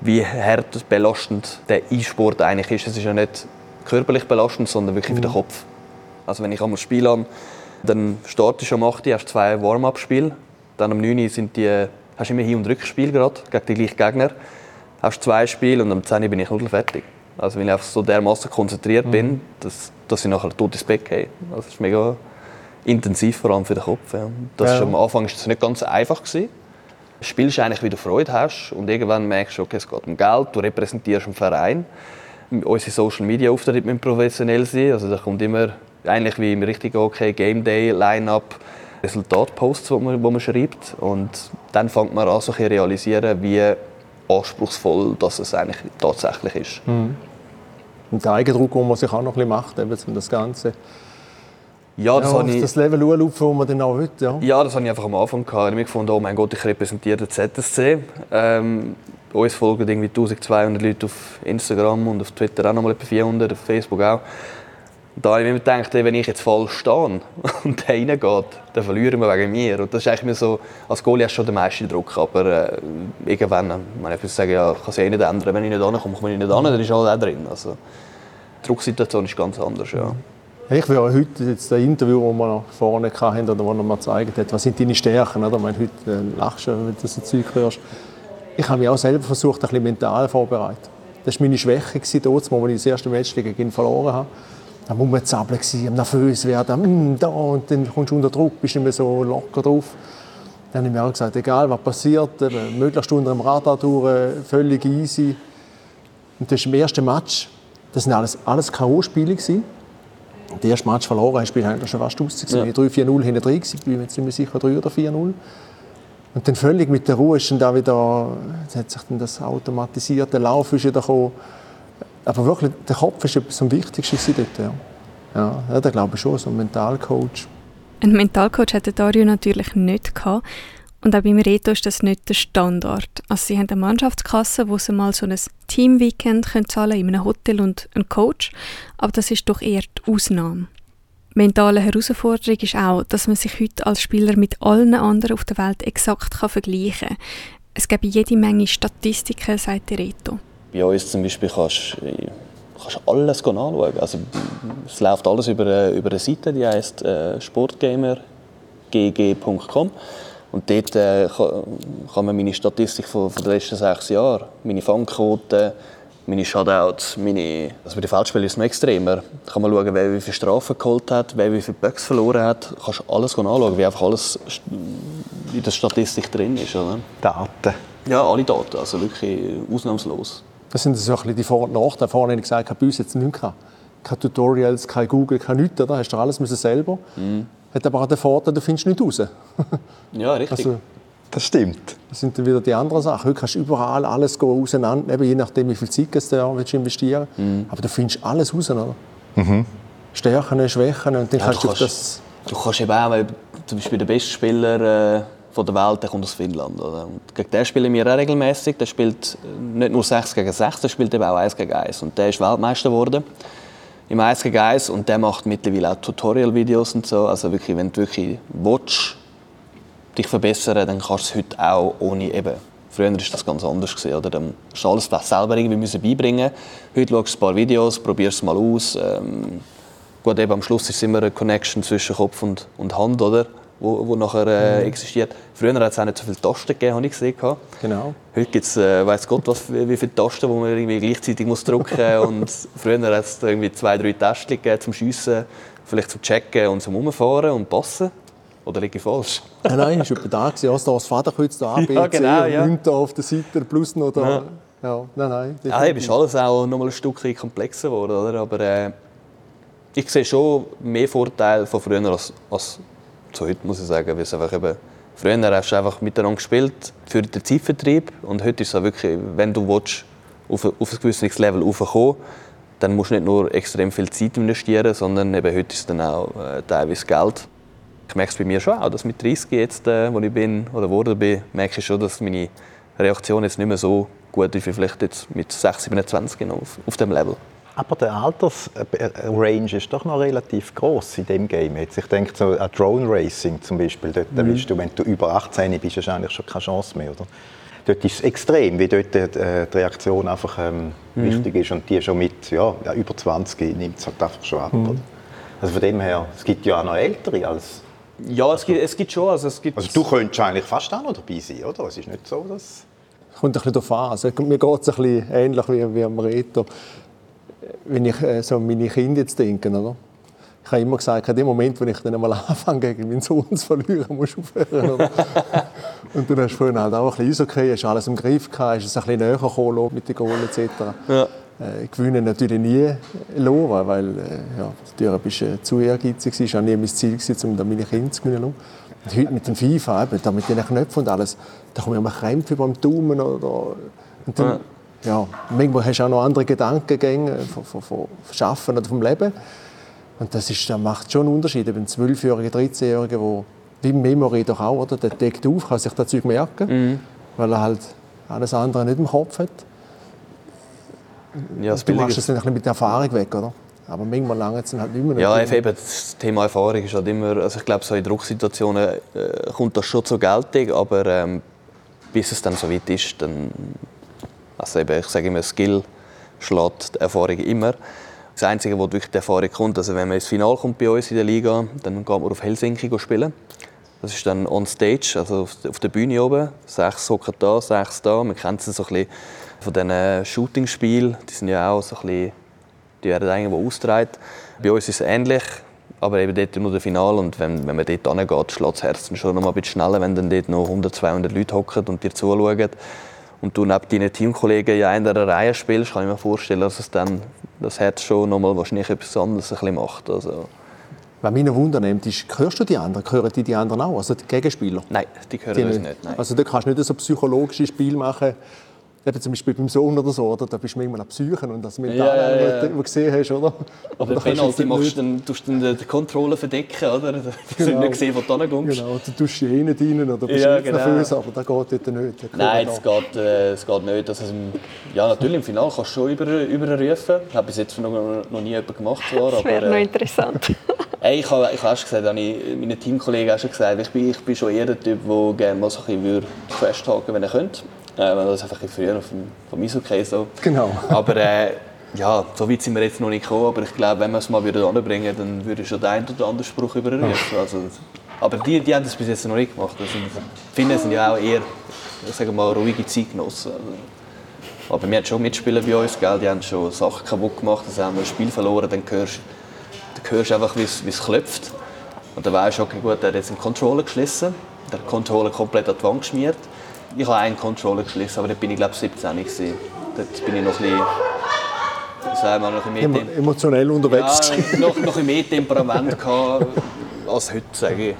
wie hart belastend der E-Sport eigentlich ist. Es ist ja nicht körperlich belastend, sondern wirklich für den mhm. Kopf. Also wenn ich einmal Spiel habe, dann startest du am 8 Uhr, hast zwei Warm-up-Spiele. Dann am 9 Uhr sind die, hast du immer Hin- und Rückspiel gerade gegen die gleichen Gegner. Hast zwei Spiele und am 10 Uhr bin ich null fertig. Also weil ich einfach so dermaßen konzentriert mhm. bin, dass, dass ich nachher tot ins Bett gehe. Also das ist mega intensiv, vor allem für den Kopf. Ja. Das ja. Ist, am Anfang war es nicht ganz einfach. Gewesen spielst eigentlich, wie du Freude hast und irgendwann merkst du, okay, es geht um Geld, du repräsentierst einen Verein. Unsere Social Media Auftritte müssen professionell sein, also da kommt immer eigentlich wie im richtigen okay Game Day Line-up Resultatposts, wo man, wo man schreibt und dann fängt man an, so ein realisieren, wie anspruchsvoll das es eigentlich tatsächlich ist. Mhm. Und der Eigendruck, den man sich auch noch ein bisschen macht, eben, um das Ganze ja, das, ja, ich, das Level anschauen, wo man dann auch will. Ja. ja, das habe ich einfach am Anfang gehabt. Ich habe gefunden, oh mein Gott, ich repräsentiere den ZSC. Ähm, uns folgen irgendwie 1200 Leute auf Instagram und auf Twitter auch noch mal etwa 400, auf Facebook auch. Da habe ich mir gedacht, wenn ich jetzt falsch stehe und der reingeht, dann verlieren wir wegen mir. Und das ist eigentlich so, als Goalie hast du schon den meisten Druck, aber äh, irgendwann, man ich würde sagen, ja, ich kann es eh nicht ändern. Wenn ich nicht ankomme, komme ich nicht an, dann ist alles auch drin. Also, die Drucksituation ist ganz anders, ja. Ich will heute jetzt das Interview, das wir noch vorne hatten, oder wo er mir gezeigt hat, was sind deine Stärken, oder? Ich meine, heute äh, lachst du, wenn du so Zeug hörst. Ich habe mich auch selber versucht, ein bisschen mental vorzubereiten. Das war meine Schwäche, als ich das erste Match gegen ihn verloren habe. Da muss man zappeln, nervös werden, mm, da, und dann kommst du unter Druck, bist nicht mehr so locker drauf. Dann habe ich mir auch gesagt, egal was passiert, eben, möglichst unter dem Radar durch, völlig easy. Und das ist im ersten Match, das waren alles, alles K.O.-Spiele der erste Match verloren hast, bist du schon fast raus. Ja. 3-4-0 hinten drin, ich bin mir jetzt nicht mehr sicher, 3 oder 4-0. Und dann völlig mit der Ruhe ist dann da wieder, hat sich dann das automatisierte Lauf ist wieder gekommen. Aber wirklich, der Kopf war etwas am Wichtigsten dort. Ja, ja da glaube ich schon, so ein Mentalcoach. Ein Mentalcoach hatte Dario natürlich nicht gehabt. Und auch beim Reto ist das nicht der Standard. Also sie haben eine Mannschaftskasse, wo sie mal so ein Teamweekend können zahlen in einem Hotel und einen Coach, aber das ist doch eher die Ausnahme. Mentale Herausforderung ist auch, dass man sich heute als Spieler mit allen anderen auf der Welt exakt vergleichen kann. Es gibt jede Menge Statistiken, sagt der Reto. Bei uns zum Beispiel kannst du alles anschauen. Also, es läuft alles über, über eine Seite, die heißt äh, Sportgamer gg.com. Und dort äh, kann, kann man meine Statistik von, von den letzten sechs Jahren, meine Fangquote, meine Shutouts, meine... Also bei den Feldspielen ist es noch extremer. Da kann man schauen, wer wie viele Strafen geholt hat, wer wie viele Böcks verloren hat. Du kannst alles anschauen, wie einfach alles in der Statistik drin ist. Oder? Daten. Ja, alle Daten, also wirklich ausnahmslos. Das sind so ein bisschen die Vor- und Nachteile. Vorhin habe ich gesagt, ich habe bei uns jetzt nichts gehabt. Keine Tutorials, kein Google, kein nichts. Da hast du alles müssen selber. Mhm. Hat aber auch den Vorteil, du findest nicht raus. Ja, richtig. Also, Das stimmt. das sind dann wieder die anderen Sachen. Heute kannst du überall alles go auseinander, eben je nachdem, wie viel Zeit du da willst investieren Mhm. Aber du findest alles raus, oder? Stärken, Schwächen und dann Ja, kannst du kannst- das... Du kannst eben auch, weil zum Beispiel der beste Spieler äh, von der Welt, der kommt aus Finnland. Oder? Und gegen den spielen wir auch regelmäßig. Der spielt äh, nicht nur 6 gegen 6, der spielt eben auch 1 gegen 1. Und der ist Weltmeister geworden im 1 gegen 1 und der macht mittlerweile auch Tutorial-Videos und so. Also wirklich, wenn du wirklich willst, dich verbessern, dann kannst du es heute auch ohne eben. Früher war das ganz anders. Gewesen, oder? Dann musst du alles selber irgendwie müssen beibringen. Heute schaust du ein paar Videos, probierst es mal aus. Ähm, gut, eben am Schluss ist immer eine Connection zwischen Kopf und, und Hand, oder? Wo, wo nachher äh, Mhm. existiert. Früher hat es auch nicht so viele Tasten gegeben, habe ich gesehen. Genau. Heute gibt es, äh, weiß Gott, was, wie viele Tasten, die man irgendwie gleichzeitig muss drücken muss. und früher hat es irgendwie zwei, drei Tasten gegeben zum Schiessen, vielleicht zum Checken und zum Umfahren und Passen. Oder liege ich falsch? Nein, nein, es war etwa da. gewesen. Also da das Vaterkreuz, da A, B, Ja, genau, und ja. 9 da auf der Seite, plus noch da. Ja. Ja, nein, nein. Ja, eben ist alles auch noch mal ein Stückchen komplexer geworden, oder? Aber äh, ich sehe schon mehr Vorteile von früher als, als zu heute, muss ich sagen. Weil es einfach eben, früher hast du einfach miteinander gespielt für den Zeitvertrieb und heute ist es wirklich, wenn du willst, auf, ein- auf ein gewisses Level raufkommen dann musst du nicht nur extrem viel Zeit investieren, sondern eben heute ist es dann auch äh, teilweise Geld. Ich merke es bei mir schon auch, dass mit 30 jetzt, äh, wo ich bin oder geworden bin, merke ich schon, dass meine Reaktion jetzt nicht mehr so gut ist wie vielleicht jetzt mit 6, 27 noch auf, auf dem Level. Aber der Altersrange ist doch noch relativ groß in dem Game. Jetzt, ich denke so an Drone Racing zum Beispiel. Dort Mhm. willst du, wenn du über 18 bist, hast du eigentlich schon keine Chance mehr, oder? Dort ist es extrem, wie dort äh, die Reaktion einfach ähm, Mhm. wichtig ist. Und die schon mit ja, über 20 nimmt es halt einfach schon ab. Mhm. Also von dem her, es gibt ja auch noch Ältere als... Ja, es gibt, es gibt schon. Also, es gibt Also du könntest eigentlich fast auch noch dabei sein, oder? Es ist nicht so, dass... Kommt ein bisschen darauf an. Also, mir geht es ein bisschen ähnlich wie, wie am Reto. Wenn ich äh, so an meine Kinder jetzt denke, oder? Ich habe immer gesagt, in dem Moment, wo ich dann einmal anfange, gegen meinen Sohn zu verlieren, musst du aufhören. Oder? Und dann hast du früher halt auch ein bisschen okay, hast alles im Griff gehabt, hast es ein bisschen näher gekommen mit den Goal etc. Ja. Äh, gewinnen natürlich nie verloren, weil äh, ja, natürlich bist du äh, zu ehrgeizig. Es war auch nie mein Ziel, gewesen, um dann meine Kinder zu gewinnen. Und heute mit dem FIFA, eben, da mit den Knöpfen und alles, da kommen immer Krämpfe beim Daumen. Oder, und dann, ja. Manchmal hast du auch noch andere Gedankengänge von, von, von Schaffen oder vom Leben. Und das, ist, das macht schon einen Unterschied. Ein 12-Jähriger, 13-Jähriger, der wie Memory doch auch, oder? der deckt auf, kann sich das Zeug merken, Mhm. weil er halt alles andere nicht im Kopf hat. Ja, das du machst es dann ein bisschen mit der Erfahrung weg, oder? Aber manchmal lange es halt nicht mehr. Ja, eben, das Thema Erfahrung ist halt immer, also ich glaube, so in Drucksituationen äh, kommt das schon zur Geltung, aber ähm, bis es dann so weit ist, dann, also eben, ich sage immer, Skill schlägt die Erfahrung immer. Das Einzige, wo wirklich die Erfahrung kommt, also wenn man ins Finale kommt bei uns in der Liga, dann geht man auf Helsinki spielen. Das ist dann on stage, also auf der Bühne oben. Sechs hocken da, sechs da. Man kennt es so ein bisschen von diesen Shooting-Spielen. Die sind ja auch so ein bisschen, die werden irgendwo ausgetragen. Bei uns ist es ähnlich, aber eben dort nur das Finale. Und wenn, wenn man dort hingeht, schlägt das Herz schon noch mal ein bisschen schneller, wenn dann dort noch 100, 200 Leute hocken und dir zuschauen. Und du neben deinen Teamkollegen ja in einer Reihe spielst, kann ich mir vorstellen, dass es dann das Herz schon noch mal wahrscheinlich etwas anderes ein bisschen macht. Also, Was mich noch Wunder nimmt, ist, hörst du die anderen? Hören die die anderen auch? Also die Gegenspieler? Nein, die hören Die uns nicht. Nein. Also da kannst du nicht so psychologische Spiel machen. Eben zum Beispiel beim Sohn oder so, oder? da bist du manchmal am Psychen und das Mental, Ja, ja, ja. was du gesehen hast, oder? Aber da du Penalty machst du dann, tust du dann die Kontrolle verdecken, oder? Du genau. Genau. nicht gesehen, wo du hinkommst. Genau, du tust die innen rein oder bist Ja, nicht genau. nervös, aber das geht dort nicht. Da Nein, es geht, äh, es geht nicht. Also, im, ja, natürlich, im Finale kannst du schon über, überrufen. Ich habe bis jetzt noch, noch nie jemand gemacht. Zwar, Das wäre noch äh, interessant. Ey, ich habe ich habe auch schon gesagt, habe ich meinen Teamkollegen auch schon gesagt, ich bin, ich bin schon eher der Typ, der gerne mal so ein bisschen würde festhalten wenn er könnte. Äh, weil das einfach ein bisschen früher vom, vom Eishockey so. Genau. Aber äh, ja, so weit sind wir jetzt noch nicht gekommen. Aber ich glaube, wenn wir es mal wieder anbringen, dann würde schon der ein oder andere Spruch überrufen. Also, Aber die, die haben das bis jetzt noch nicht gemacht. Also, Finnen sind ja auch eher sagen mal, ruhige Zeitgenossen. Aber wir haben schon Mitspieler bei uns, gell? die haben schon Sachen kaputt gemacht, also haben wir ein Spiel verloren, dann hörst, dann hörst du einfach, wie es klopft. Und dann weißt du, okay, gut, er hat jetzt einen Controller geschlossen, der Controller komplett an die Wand geschmiert. Ich habe einen Controller geschlossen, aber da bin ich glaube 17 gewesen. Dort bin ich noch ein bisschen, sagen wir, noch ein bisschen mehr emotionell unterwegs. Ja, noch, noch ein mehr Temperament gehabt als heute, sage ich.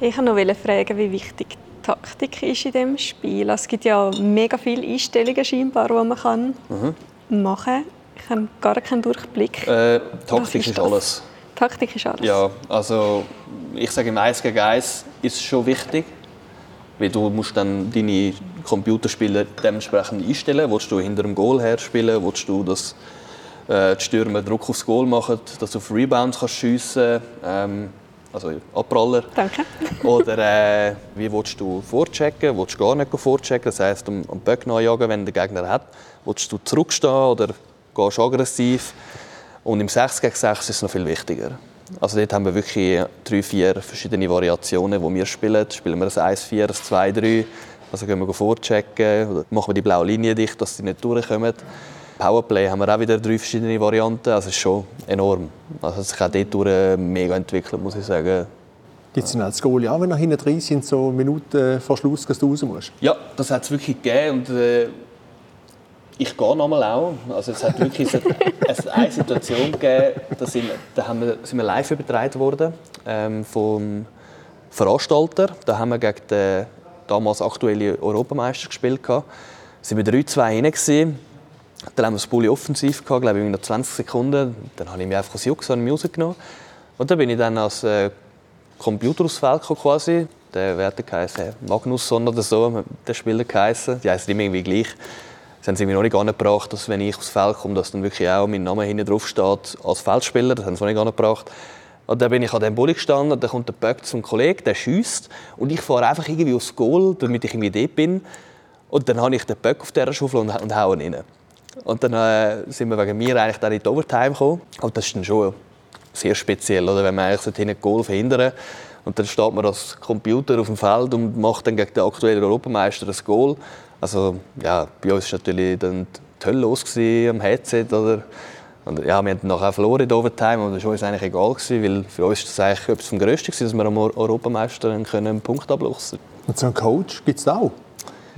Ich wollte noch fragen, wie wichtig Taktik ist in dem Spiel. Es gibt ja mega viele Einstellungen scheinbar, die man kann mhm. machen kann. Ich habe gar keinen Durchblick. Äh, Taktik ist, ist alles. Taktik ist alles? Ja, also ich sage im 1 gegen 1 ist es schon wichtig, weil du musst dann deine Computerspiele dementsprechend einstellen. Willst du hinter dem Goal her spielen? Willst du, dass äh, die Stürmer Druck aufs Goal machen, dass du auf Rebounds kannst schiessen kannst? also Abpraller. Danke. Oder äh, wie willst du vorchecken? Willst du gar nicht vorchecken? Das heisst, um, um Böck nachjagen, wenn der Gegner hat. Willst du zurückstehen oder gehst aggressiv? Und im 6 gegen 6 ist es noch viel wichtiger. Also dort haben wir wirklich drei, vier verschiedene Variationen, die wir spielen. Spielen wir ein 1-4, ein 2-3. Also gehen wir vorchecken, oder machen wir die blaue Linie dicht, dass sie nicht durchkommen. Powerplay haben wir auch wieder drei verschiedene Varianten. Also es ist schon enorm. Also es hat sich auch dort mega entwickelt, muss ich sagen. Gibt es denn als Goal auch, wenn nach hinten drin sind, so Minuten vor Schluss, dass du raus musst? Ja, das hat es wirklich gegeben. Und, äh, ich gehe nochmal auch. Also es hat wirklich eine, eine Situation gegeben, da sind, da haben wir, sind wir live übertragen worden ähm, vom Veranstalter. Da haben wir gegen den damals aktuellen Europameister gespielt. Da sind wir 3-2 hinein. Dann haben wir das Bulli offensiv gehabt, glaube ich, in 20 Sekunden. Dann habe ich mir einfach das Jux an Musik genommen. Und dann bin ich dann als äh, Computer aufs Feld gekommen, quasi. Der Werte geheißen Magnusson oder so, der Spieler geheißen. Die heißen immer irgendwie gleich. Das haben sie mir noch nicht angebracht, dass wenn ich aufs Feld komme, dass dann wirklich auch mein Name hinten drauf steht als Feldspieler. Das haben sie noch nicht angebracht. Und dann bin ich an dem Bulli gestanden, und dann kommt der Böck zum Kollegen, der schießt und ich fahre einfach irgendwie aufs Goal, damit ich irgendwie dort bin. Und dann habe ich den Böck auf dieser Schaufel und, und haue ihn rein. Und dann äh, sind wir wegen mir eigentlich dann in die Overtime gekommen. Und das ist dann schon sehr speziell, oder? wenn man eigentlich so ein Goal verhindern und dann steht man als Computer auf dem Feld und macht dann gegen den aktuellen Europameister ein Goal. Also ja, bei uns war natürlich dann die Hölle los am Headset. Oder? Und, ja, wir haben nachher verloren in der Overtime und das war uns eigentlich egal, gewesen, weil für uns war das eigentlich etwas vom Größten, dass wir am Europameister einen Punkt abluchsen Und so einen Coach gibt es auch?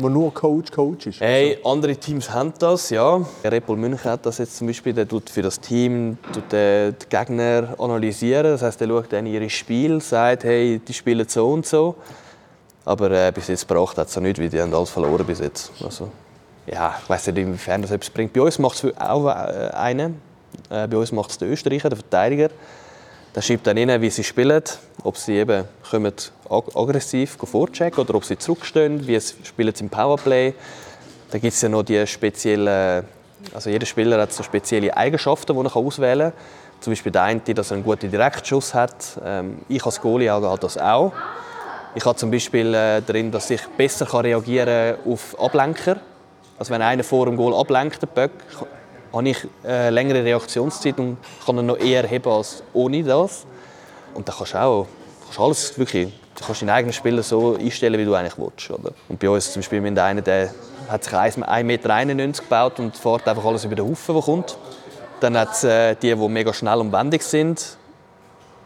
wo nur Coach Coach ist? Hey, andere Teams haben das, ja. Red Bull München hat das jetzt zum Beispiel. Der tut für das Team tut den Gegner analysieren. Das heißt, er schaut dann ihre Spiel, sagt, hey, die spielen so und so. Aber äh, bis jetzt braucht es auch nicht, weil die haben alles verloren bis jetzt. Also, ja, ich weiß nicht, inwiefern das etwas bringt. Bei uns macht es auch äh, einen. Äh, bei uns macht es der Österreicher, der Verteidiger. Der schreibt dann rein, wie sie spielen, ob sie eben kommen aggressiv vorchecken oder ob sie zurückstehen, wie sie spielen sie im Powerplay. Da gibt es ja noch die speziellen, also jeder Spieler hat so spezielle Eigenschaften, die er auswählen kann. Zum Beispiel der eine, dass er einen guten Direktschuss hat. Ähm, ich als Goalie habe das auch. Ich habe zum Beispiel äh, drin, dass ich besser reagieren kann auf Ablenker. Also wenn einer vor dem Goal ablenkt, habe ich äh, längere Reaktionszeit und kann ihn noch eher heben als ohne das. Und dann kannst du auch kannst alles wirklich, du kannst deinen eigenen Spieler so einstellen, wie du eigentlich willst. Oder? Und bei uns zum Beispiel mit einer, der hat sich 1,91 Meter gebaut und fährt einfach alles über den Haufen, der kommt. Dann hat es äh, die, die mega schnell und wendig sind.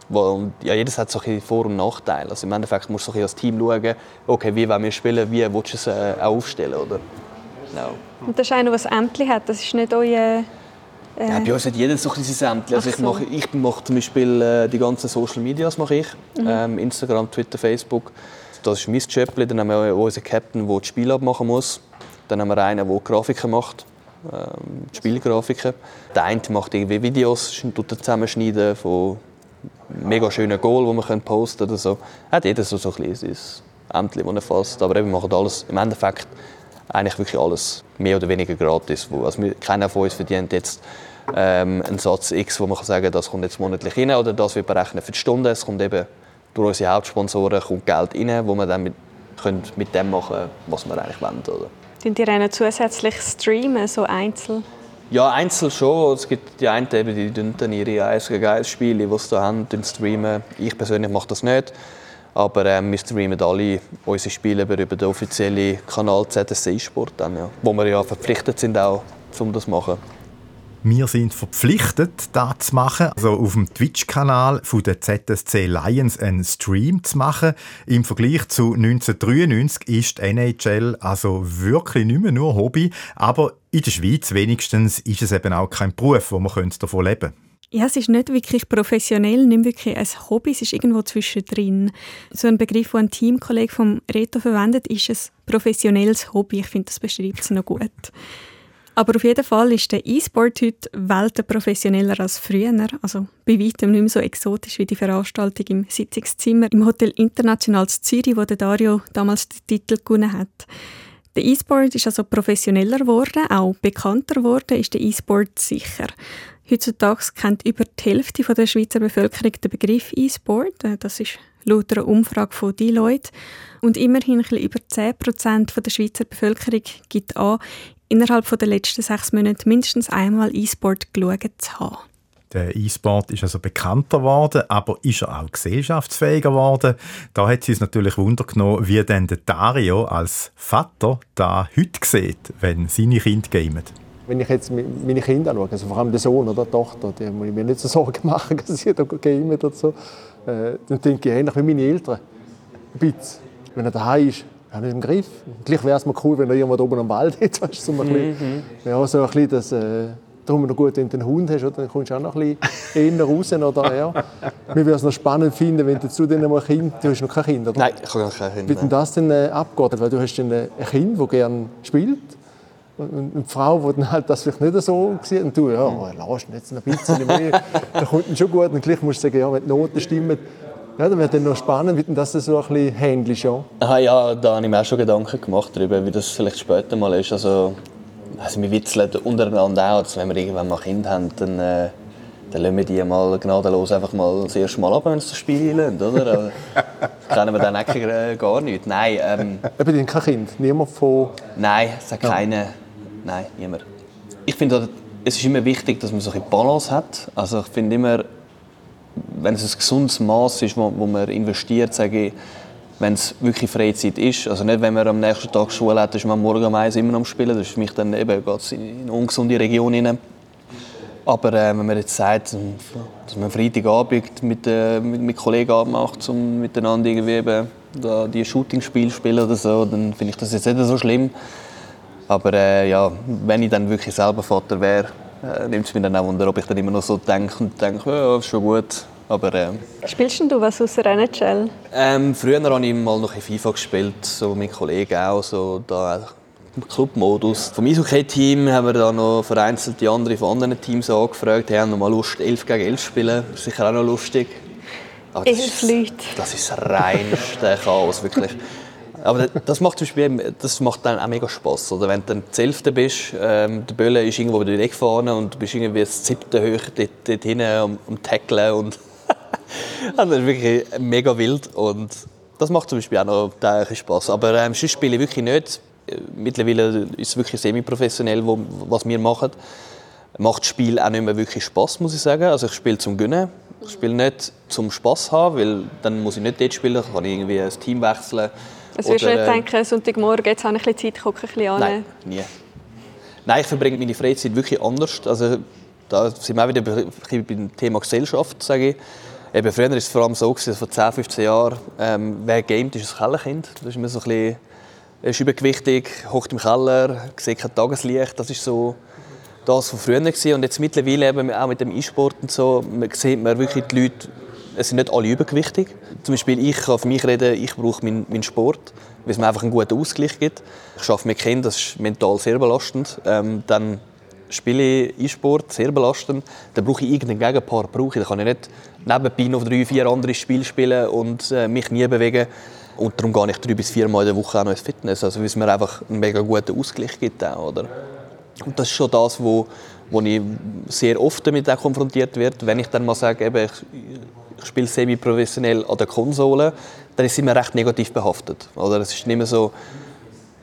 Und, ja, jedes hat so Vor- und Nachteile. Also Im Endeffekt musst du so als Team schauen, okay, wie wollen wir spielen, wie willst du es äh, auch aufstellen. Oder? No. Und das ist einer, der ein Ämtchen hat, das ist nicht euer... Äh... Ja, bei uns hat jeder so ein kleines Ämtchen. Also ich, mache, ich mache zum Beispiel äh, die ganzen Social Medias mache ich. Mhm. Ähm, Instagram, Twitter, Facebook. Das ist mein Job. Dann haben wir unseren Captain, der das Spiel abmachen muss. Dann haben wir einen, der Grafiken macht, ähm, Spielgrafiken. Der eine macht irgendwie Videos, tut zusammenschneiden von mega schönen Goal, die man posten können oder so. Hat jeder so, so ein kleines Ämtchen, das er fasst. Aber wir machen alles im Endeffekt eigentlich wirklich alles mehr oder weniger gratis. Also keiner von uns verdient jetzt ähm, einen Satz X, wo man kann sagen das kommt jetzt monatlich rein oder das wird berechnet für die Stunde. Es kommt eben durch unsere Hauptsponsoren kommt Geld rein, wo wir dann mit, können mit dem machen was wir eigentlich wollen. Oder? Sind ihr auch zusätzlich streamen, so einzeln? Ja, einzeln schon. Es gibt die einen, die dann ihre 1 gegen 1 Spiele, die sie haben, streamen. Ich persönlich mache das nicht. Aber ähm, wir streamen alle unsere Spiele über, über den offiziellen Kanal ZSC Sport, dann, ja, wo wir ja verpflichtet sind, auch, um das zu machen. Wir sind verpflichtet, das zu machen, also auf dem Twitch-Kanal der ZSC Lions einen Stream zu machen. Im Vergleich zu 1993 ist die NHL also wirklich nicht mehr nur Hobby, aber in der Schweiz wenigstens ist es eben auch kein Beruf, wo man davon leben könnte. Ja, es ist nicht wirklich professionell, nicht wirklich ein Hobby, es ist irgendwo zwischendrin. So ein Begriff, den ein Teamkollege vom Reto verwendet, ist ein professionelles Hobby. Ich finde, das beschreibt es noch gut. Aber auf jeden Fall ist der E-Sport heute Welten professioneller als früher. Also bei weitem nicht mehr so exotisch wie die Veranstaltung im Sitzungszimmer im Hotel International Zürich, wo der Dario damals den Titel gewonnen hat. Der E-Sport ist also professioneller geworden, auch bekannter geworden ist der E-Sport sicher. Heutzutage kennt über die Hälfte der Schweizer Bevölkerung den Begriff E-Sport. Äh, das ist laut einer Umfrage von Deloitte. Und immerhin über 10% der Schweizer Bevölkerung gibt an, innerhalb der letzten sechs Monate mindestens einmal E-Sport geschaut zu haben. Der E-Sport ist also bekannter geworden, aber ist er auch gesellschaftsfähiger geworden? Da hat sie uns natürlich Wunder genommen, wie denn der Dario als Vater da heute sieht, wenn seine Kinder gamen. Wenn ich jetzt meine Kinder anschaue, also vor allem den Sohn oder die Tochter, die muss ich mir nicht so Sorgen machen, dass sie da gamen oder so, äh, dann denke ich ähnlich wie meine Eltern. Ein bisschen. Wenn er daheim ist, hat er im Griff. Gleich wäre es mal cool, wenn er irgendwo oben am Wald hat, weißt, so ein bisschen, mhm. ja, so ein bisschen das, äh, darum noch gut, wenn du einen Hund hast, oder, dann kommst du auch noch ein bisschen eher raus. Oder, ja. Mir würde es noch spannend finden, wenn du zu denen mal ein Kind, du hast noch kein Kind, oder? Nein, ich habe noch kein Kind. Wie denn das denn äh, abgeht? Weil du hast ein Kind, das gerne spielt und eine Frau, die dann halt das vielleicht nicht so sieht und du, ja, lass jetzt ein bisschen mehr, dann kommt schon gut und gleich musst du sagen, ja, wenn die Noten stimmen, ja, dann wird dann noch spannend, wie das so ein bisschen handelst. Ja. Aha, ja, da habe ich mir auch schon Gedanken gemacht darüber, wie das vielleicht später mal ist. Also, also wir witzeln untereinander auch, dass wenn wir irgendwann mal Kinder haben, dann, äh, dann lassen wir die mal gnadenlos einfach mal das erste Mal ab, wenn sie das Spiel lernen, oder? kennen wir dann eigentlich äh, gar nicht. Nein. Ähm, Eben kein Kind? Niemand von... Nein, es hat keine... Ja. Nein, niemand. Ich finde, es ist immer wichtig, dass man so eine Balance hat. Also ich finde immer, wenn es ein gesundes Maß ist, wo, wo man investiert, sage ich, wenn es wirklich Freizeit ist, also nicht, wenn man am nächsten Tag Schule hat, ist man am Morgen um eins immer am Spielen, das ist für mich dann eben in eine ungesunde Region hinein. Aber äh, wenn man jetzt sagt, dass man Freitagabend mit, äh, mit, mit Kollegen macht, um miteinander irgendwie eben da die Shooting-Spiele spielen oder so, dann finde ich das jetzt nicht so schlimm. Aber äh, ja, wenn ich dann wirklich selber Vater wäre, äh, nimmt es mich dann auch wunder, ob ich dann immer noch so denke und denke, ja, ist schon gut. Aber, äh, Spielst du was aus der NHL? Ähm, früher habe ich mal noch in FIFA gespielt, so mit Kollegen auch, so da im Clubmodus. Vom Eishockey-Team haben wir da noch vereinzelt die anderen von anderen Teams angefragt, die haben noch mal Lust, 11 gegen 11 zu spielen. Sicher auch noch lustig. Aber das, ist, das ist das reinste Chaos, wirklich. Aber das macht, zum Beispiel, das macht dann auch mega Spass. Oder wenn du dann Zelfte bist, ähm, der Bölle ist irgendwo wieder weggefahren und du bist irgendwie das siebte hoch dort, dort hinten um, um Tackeln und das ist wirklich mega wild und das macht zum Beispiel auch noch ein Spass. Aber ähm, sonst spiele ich wirklich nicht. Mittlerweile ist es wirklich semi-professionell, was wir machen. Macht das Spiel auch nicht mehr wirklich Spass, muss ich sagen. Also ich spiele zum Gönnen. Ich spiele nicht zum Spass haben, weil dann muss ich nicht dort spielen, dann kann ich irgendwie ein Team wechseln also würdest du nicht äh, denken, Sonntagmorgen, jetzt habe ich ein bisschen Zeit, gucke ein bisschen an? Nein, nie. Nein, ich verbringe meine Freizeit wirklich anders. Also, da sind wir auch wieder beim Thema Gesellschaft, sage ich. Eben, früher war es vor allem so, dass vor 10, 15 Jahren, ähm, wer gamet, ist ein Kellerkind. Das ist immer so ein bisschen, ist übergewichtig, hockt im Keller, sieht kein Tageslicht. Das ist so das von früher gewesen. Und jetzt mittlerweile eben auch mit dem E-Sport und so, man sieht man wirklich die Leute es sind nicht alle übergewichtig. Zum Beispiel ich kann für mich reden, ich brauche meinen, meinen Sport, weil es mir einfach einen guten Ausgleich gibt. Ich arbeite mit Kindern, das ist mental sehr belastend. Ähm, dann spiele ich E-Sport, sehr belastend. Dann brauche ich irgendeinen Gegenpart. Brauche ich. Dann kann ich nicht nebenbei noch drei, vier andere Spiele spielen und äh, mich nie bewegen. Und darum gehe ich drei bis vier Mal in der Woche auch noch ins Fitness. Also, weil es mir einfach einen mega guten Ausgleich gibt. Auch, oder? Und das ist schon das, wo, wo ich sehr oft damit auch konfrontiert werde. Wenn ich dann mal sage, eben, ich, ich spiele semi-professionell an der Konsole, dann ist es immer recht negativ behaftet. Oder es ist nicht mehr so,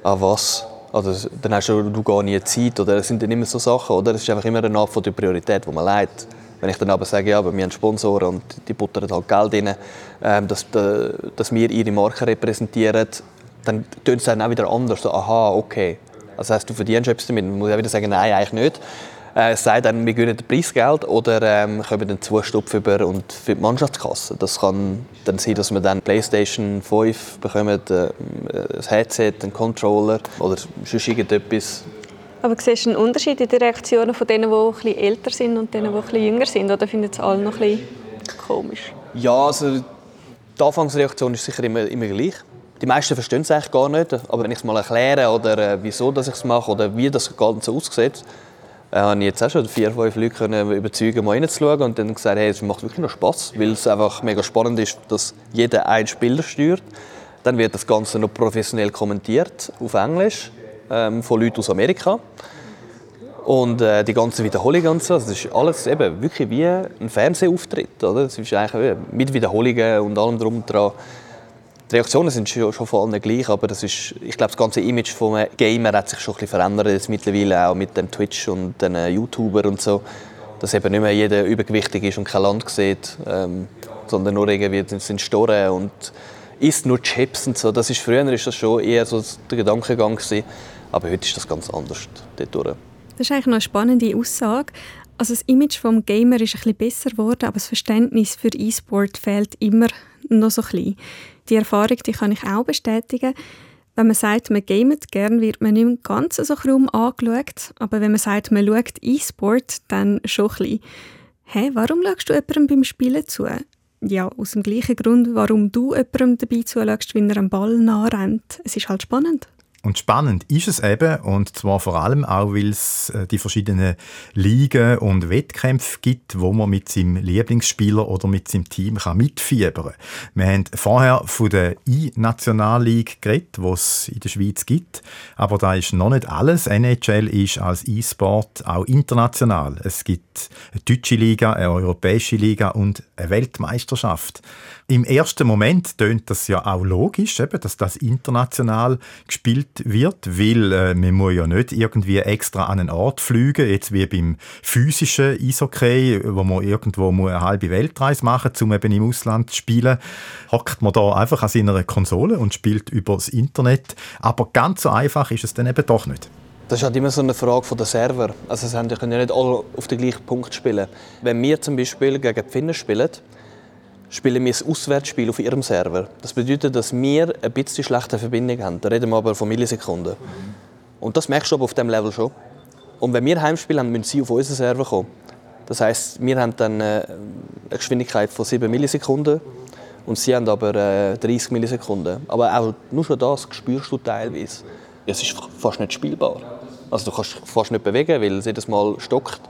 ah was, oder dann hast du, gar nie Zeit, oder es sind dann immer so Sachen, oder es ist einfach immer eine Art von der Priorität, wo man leidet. Wenn ich dann aber sage, ja, aber wir haben Sponsoren und die buttern halt Geld rein, ähm, dass, dass wir ihre Marke repräsentieren, dann tönt es dann auch wieder anders. So, aha, okay. Also das heisst, du verdienst etwas damit. Dann muss ich auch wieder sagen, nein, eigentlich nicht. Äh, es sei denn, wir gewinnen Preisgeld oder ähm, kommen einen Zustupf über und für die Mannschaftskasse. Das kann dann sein, dass wir dann PlayStation 5 bekommen, äh, ein Headset, einen Controller oder sonst irgendetwas. Aber siehst du einen Unterschied in den Reaktionen von denen, die etwas älter sind und denen, die etwas jünger sind? Oder finden es alle noch ein bisschen komisch? Ja, also die Anfangsreaktion ist sicher immer, immer gleich. Die meisten verstehen es eigentlich gar nicht. Aber wenn ich es mal erkläre oder äh, wieso dass ich es mache oder wie das Ganze aussieht, äh, habe ich jetzt auch schon vier, fünf Leute können überzeugen, mal reinzuschauen und dann gesagt, hey, es macht wirklich noch Spaß, weil es einfach mega spannend ist, dass jeder einen Spieler steuert. Dann wird das Ganze noch professionell kommentiert auf Englisch ähm, von Leuten aus Amerika. Und äh, die ganze Wiederholung und so, das ist alles eben wirklich wie ein Fernsehauftritt. Oder? Das ist eigentlich mit Wiederholungen und allem drum und dran. Die Reaktionen sind schon, schon von allen gleich, aber das ist, ich glaube, das ganze Image vom Gamer hat sich schon ein bisschen verändert jetzt mittlerweile, auch mit dem Twitch und den äh, YouTuber und so. Dass eben nicht mehr jeder übergewichtig ist und kein Land sieht, ähm, sondern nur irgendwie sind Storen und isst nur Chips und so. Das ist, früher ist das schon eher so der Gedankengang gewesen, aber heute ist das ganz anders dort. Das ist eigentlich noch eine spannende Aussage. Also das Image vom Gamer ist ein bisschen besser geworden, aber das Verständnis für E-Sport fehlt immer noch so ein bisschen die Erfahrung die kann ich auch bestätigen. Wenn man sagt, man gamet gern, wird man nicht im Ganzen so krumm angeschaut. Aber wenn man sagt, man schaut E-Sport, dann schon ein bisschen. Hä, warum schaust du jemandem beim Spielen zu? Ja, aus dem gleichen Grund, warum du jemandem dabei zuschaust, wenn er am Ball nah rennt. Es ist halt spannend. Und spannend ist es eben, und zwar vor allem auch, weil es äh, die verschiedenen Ligen und Wettkämpfe gibt, wo man mit seinem Lieblingsspieler oder mit seinem Team kann mitfiebern kann. Wir haben vorher von der I-Nationalliga geredet, die es in der Schweiz gibt, aber da ist noch nicht alles. NHL ist als E-Sport auch international. Es gibt eine deutsche Liga, eine europäische Liga und eine Weltmeisterschaft. Im ersten Moment tönt das ja auch logisch, eben, dass das international gespielt wird, weil äh, man muss ja nicht irgendwie extra an einen Ort fliegen, jetzt wie beim physischen Eishockey, wo man irgendwo eine halbe Weltreise machen muss, um eben im Ausland zu spielen. Hockt man da einfach an seiner Konsole und spielt über das Internet. Aber ganz so einfach ist es dann eben doch nicht. Das ist halt immer so eine Frage der Server. Also es können ja nicht alle auf den gleichen Punkt spielen. Wenn wir zum Beispiel gegen die Finnen spielen, spielen wir ein Auswärtsspiel auf ihrem Server. Das bedeutet, dass wir ein bisschen schlechte Verbindung haben. Da reden wir aber von Millisekunden. Und das merkst du aber auf diesem Level schon. Und wenn wir Heimspiel haben, müssen sie auf unseren Server kommen. Das heisst, wir haben dann äh, eine Geschwindigkeit von 7 Millisekunden und sie haben aber 30 äh, Millisekunden. Aber auch nur schon das spürst du teilweise. Es ist fast nicht spielbar. Also du kannst fast nicht bewegen, weil es jedes Mal stockt.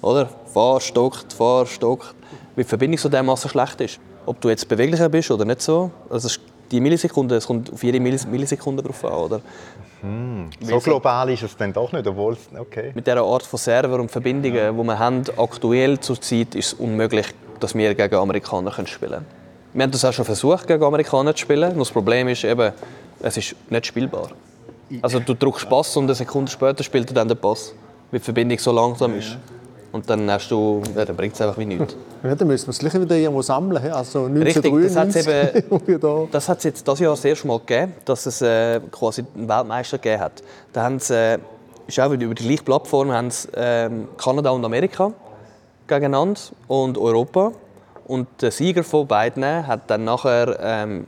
Oder? Fahr, stockt, fahr, stockt weil die Verbindung so dermaßen schlecht ist. Ob du jetzt beweglicher bist oder nicht so, also die Millisekunde, es kommt auf jede Millisekunde drauf an, oder? Hm. So global ist es dann doch nicht, obwohl okay. Mit dieser Art von Server und Verbindungen, ja. die wir haben, aktuell zurzeit ist es unmöglich, dass wir gegen Amerikaner spielen können. Wir haben das auch schon versucht, gegen Amerikaner zu spielen. Nur das Problem ist eben, es ist nicht spielbar. Also du drückst Pass und eine Sekunde später spielt er dann den Pass, weil die Verbindung so langsam ist. Und dann, hast du, ja, dann bringt es einfach wie nichts. Ja, dann müssen wir es gleich wieder irgendwo sammeln. Also 1993, Richtig, das hat es jetzt dieses Jahr das erste Mal gegeben, dass es äh, quasi einen Weltmeister gegeben hat. Da haben sie, äh, ist auch über die gleiche Plattform haben sie, äh, Kanada und Amerika gegeneinander und Europa. Und der Sieger von beiden hat dann nachher ähm,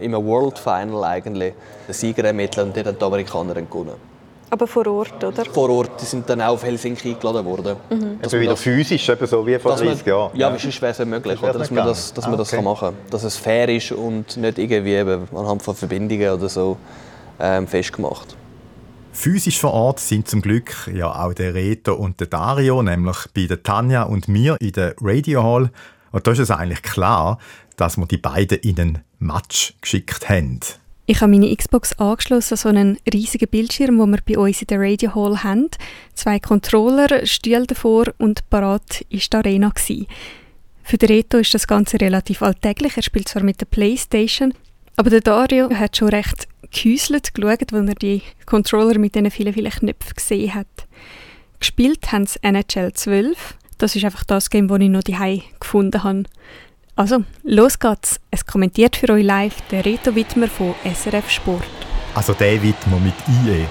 im World Final eigentlich den Sieger ermittelt und dort hat die Amerikaner gewonnen. Aber vor Ort, oder? Vor Ort. Die sind dann auch auf Helsinki eingeladen worden. Mhm. Also wieder physisch, eben so wie vor 30 Jahren. Ja, ja. sonst wäre es möglich, oder, dass man das, dass ah, man das okay. machen kann. Dass es fair ist und nicht irgendwie eben anhand von Verbindungen oder so ähm, festgemacht. Physisch vor Ort sind zum Glück ja auch der Reto und der Dario, nämlich bei der Tanja und mir in der Radio Hall. Und da ist es eigentlich klar, dass wir die beiden in einen Match geschickt haben. Ich habe meine Xbox angeschlossen an so einen riesigen Bildschirm, wo wir bei uns in der Radio Hall haben. Zwei Controller, Stühle davor und parat war die Arena. Gewesen. Für den Reto ist das Ganze relativ alltäglich. Er spielt zwar mit der Playstation, aber der Dario hat schon recht gehäuselt geschaut, weil er die Controller mit diesen vielen, vielen Knöpfen gesehen hat. Gespielt haben sie NHL 12, Das ist einfach das Game, das ich noch die gefunden habe. Also, los geht's. Es kommentiert für euch live der Reto Wittmer von SRF Sport. Also der Wittmer mit IE.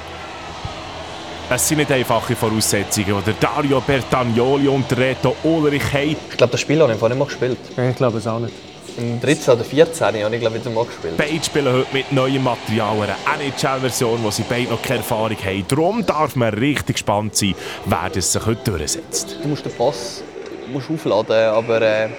Es sind nicht einfache Voraussetzungen, die Dario Bertagnoli und Reto Ulrich haben. Ich glaube, das Spiel habe ich vorhin nicht mal gespielt. Ich glaube es auch nicht. Im 13 oder 14 habe ich glaube wieder mal gespielt. Beide spielen heute mit neuem Material, eine NHL-Version, wo sie beide noch keine Erfahrung haben. Darum darf man richtig gespannt sein, wer das sich heute durchsetzt. Du musst den Pass musst aufladen, aber äh,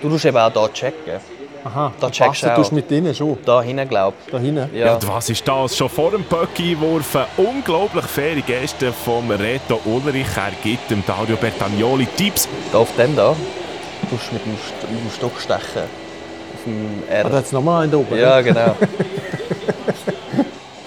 du musst eben auch hier checken. Aha, da checkst du tust mit denen schon? Da hinten, glaube ich. Da hinten? Ja. ja. und was ist das? Schon vor dem Böcki-Einwurf unglaublich faire Gäste vom Reto Ulrich. Er gibt dem Dario Bertagnoli Tipps. Da auf dem da, du musst mit dem, mit dem Stock stechen. Auf dem R. Ah, da hat es nochmal einen oben? Ja, genau.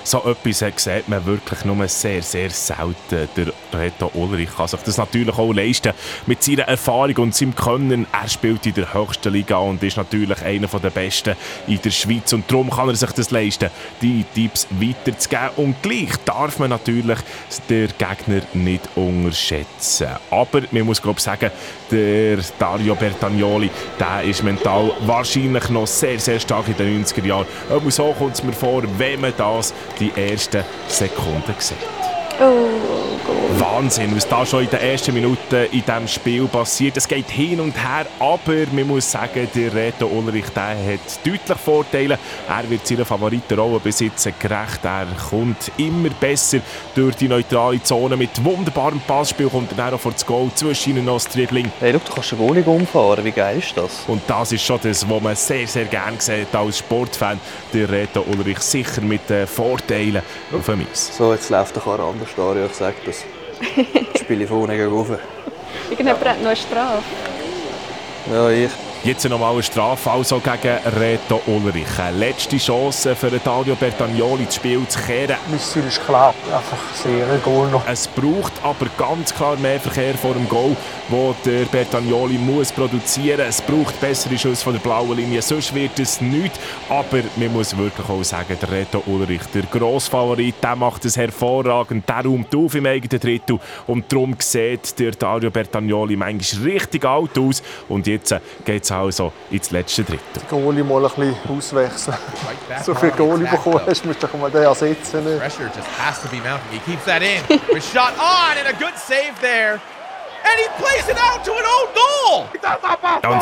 so etwas sieht man wirklich nur sehr, sehr selten. Der Reto Ulrich kann sich das natürlich auch leisten mit seiner Erfahrung und seinem Können. Er spielt in der höchsten Liga und ist natürlich einer der Besten in der Schweiz. Und darum kann er sich das leisten, die Tipps weiterzugeben. Und gleich darf man natürlich den Gegner nicht unterschätzen. Aber man muss glaube ich sagen, der Dario Bertagnoli, der ist mental wahrscheinlich noch sehr, sehr stark in den 90er Jahren. Aber so kommt es mir vor, wenn man das die ersten Sekunden sieht. Oh. Wahnsinn, was da schon in den ersten Minuten in diesem Spiel passiert. Es geht hin und her, aber man muss sagen, der Reto Ulrich der hat deutlich Vorteile. Er wird seiner Favoritenrolle besitzen gerecht. Er kommt immer besser durch die neutrale Zone mit wunderbarem Passspiel. Kommt er dann auch vor das Goal, zwischen ihnen noch das Dribbling. Hey, look, du kannst einen Goalie umfahren. Wie geil ist das? Und das ist schon das, was man sehr, sehr gerne sieht als Sportfan. Der Reto Ulrich sicher mit den Vorteilen auf dem Eis. So, jetzt läuft der Karre anders, Dario. Ich sage das. Spiele vorne gegen. Irgendjemand hat noch eine Strafe. Ja, ich. Jetzt nochmal eine Strafe also gegen Reto Ulrich. Letzte Chance für Dario Bertagnoli, das Spiel zu kehren. Mein Ziel ist klar, einfach sehr Goal noch. Es braucht aber ganz klar mehr Verkehr vor dem Goal, wo der Bertagnoli muss produzieren. Es braucht bessere Schüsse von der blauen Linie, sonst wird es nichts. Aber man muss wirklich auch sagen, der Reto Ulrich, der Grossfavorit, der macht es hervorragend. Der räumt auf im eigenen Drittel und darum sieht der Dario Bertagnoli manchmal richtig alt aus. Und jetzt geht es also ins letzte Drittel. Die Goalie mal ein bisschen auswechseln. so viel Goalie bekommen hast, musst du doch mal den ersetzen. Pressure just has to be mounting. He keeps that in. shot on and a good save there.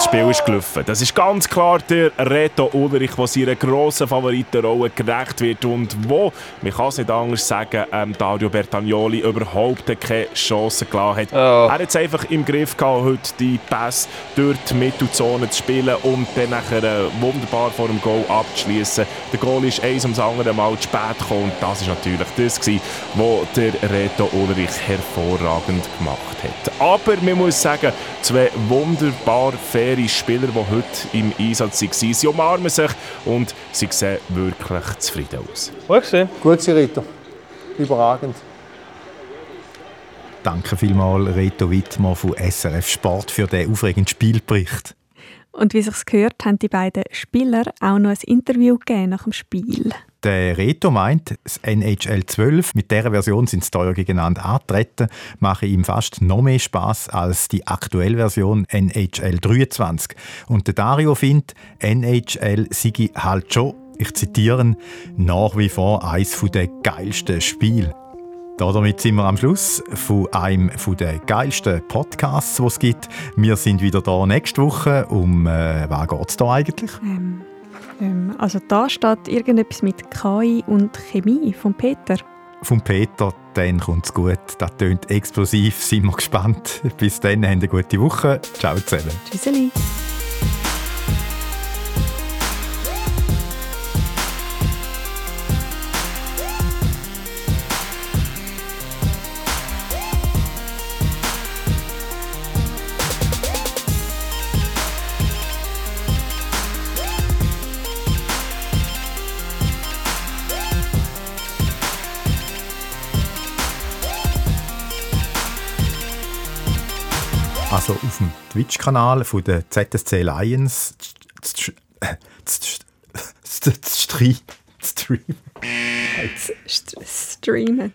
Das Spiel ist gelaufen. Das ist ganz klar der Reto Ulrich, der seiner grossen Favoritenrolle gerecht wird und wo, man kann es nicht anders sagen, ähm, Dario Bertagnoli überhaupt keine Chance gelassen hat. Oh. Er hat es einfach im Griff gehabt, heute die Pass durch die Mittelzone zu spielen und dann nachher äh, wunderbar vor dem Goal abzuschließen. Der Goal ist eins ums andere Mal zu spät gekommen und das ist natürlich das, was der Reto Ulrich hervorragend gemacht hat. Aber man muss sagen, zwei wunderbar faire Spieler, die heute im Einsatz waren. Sie umarmen sich und sie sehen wirklich zufrieden aus. Gut gesehen. Gut, Rito. Überragend. Danke vielmals, Reto Wittmer von SRF Sport, für den aufregenden Spielbericht. Und wie sich's gehört, haben die beiden Spieler auch noch ein Interview gegeben nach dem Spiel. Der Reto meint, das NHL 12, mit dieser Version sind sie teuer gegeneinander antreten, mache ihm fast noch mehr Spaß als die aktuelle Version NHL 23. Und der Dario findet, NHL sei halt schon, ich zitiere, nach wie vor eines der geilsten Spiele. Damit sind wir am Schluss von einem der geilsten Podcasts, die es gibt. Wir sind wieder da nächste Woche. Um äh, was geht es da eigentlich? Ähm, ähm, also da steht irgendetwas mit KI und Chemie von Peter. Von Peter, dann kommt es gut. Das tönt explosiv. Sind wir gespannt. Bis dann, habt eine gute Woche. Ciao zusammen. Tschüsseli. Also auf dem Twitch-Kanal der ZSC Lions streamen. Streamen.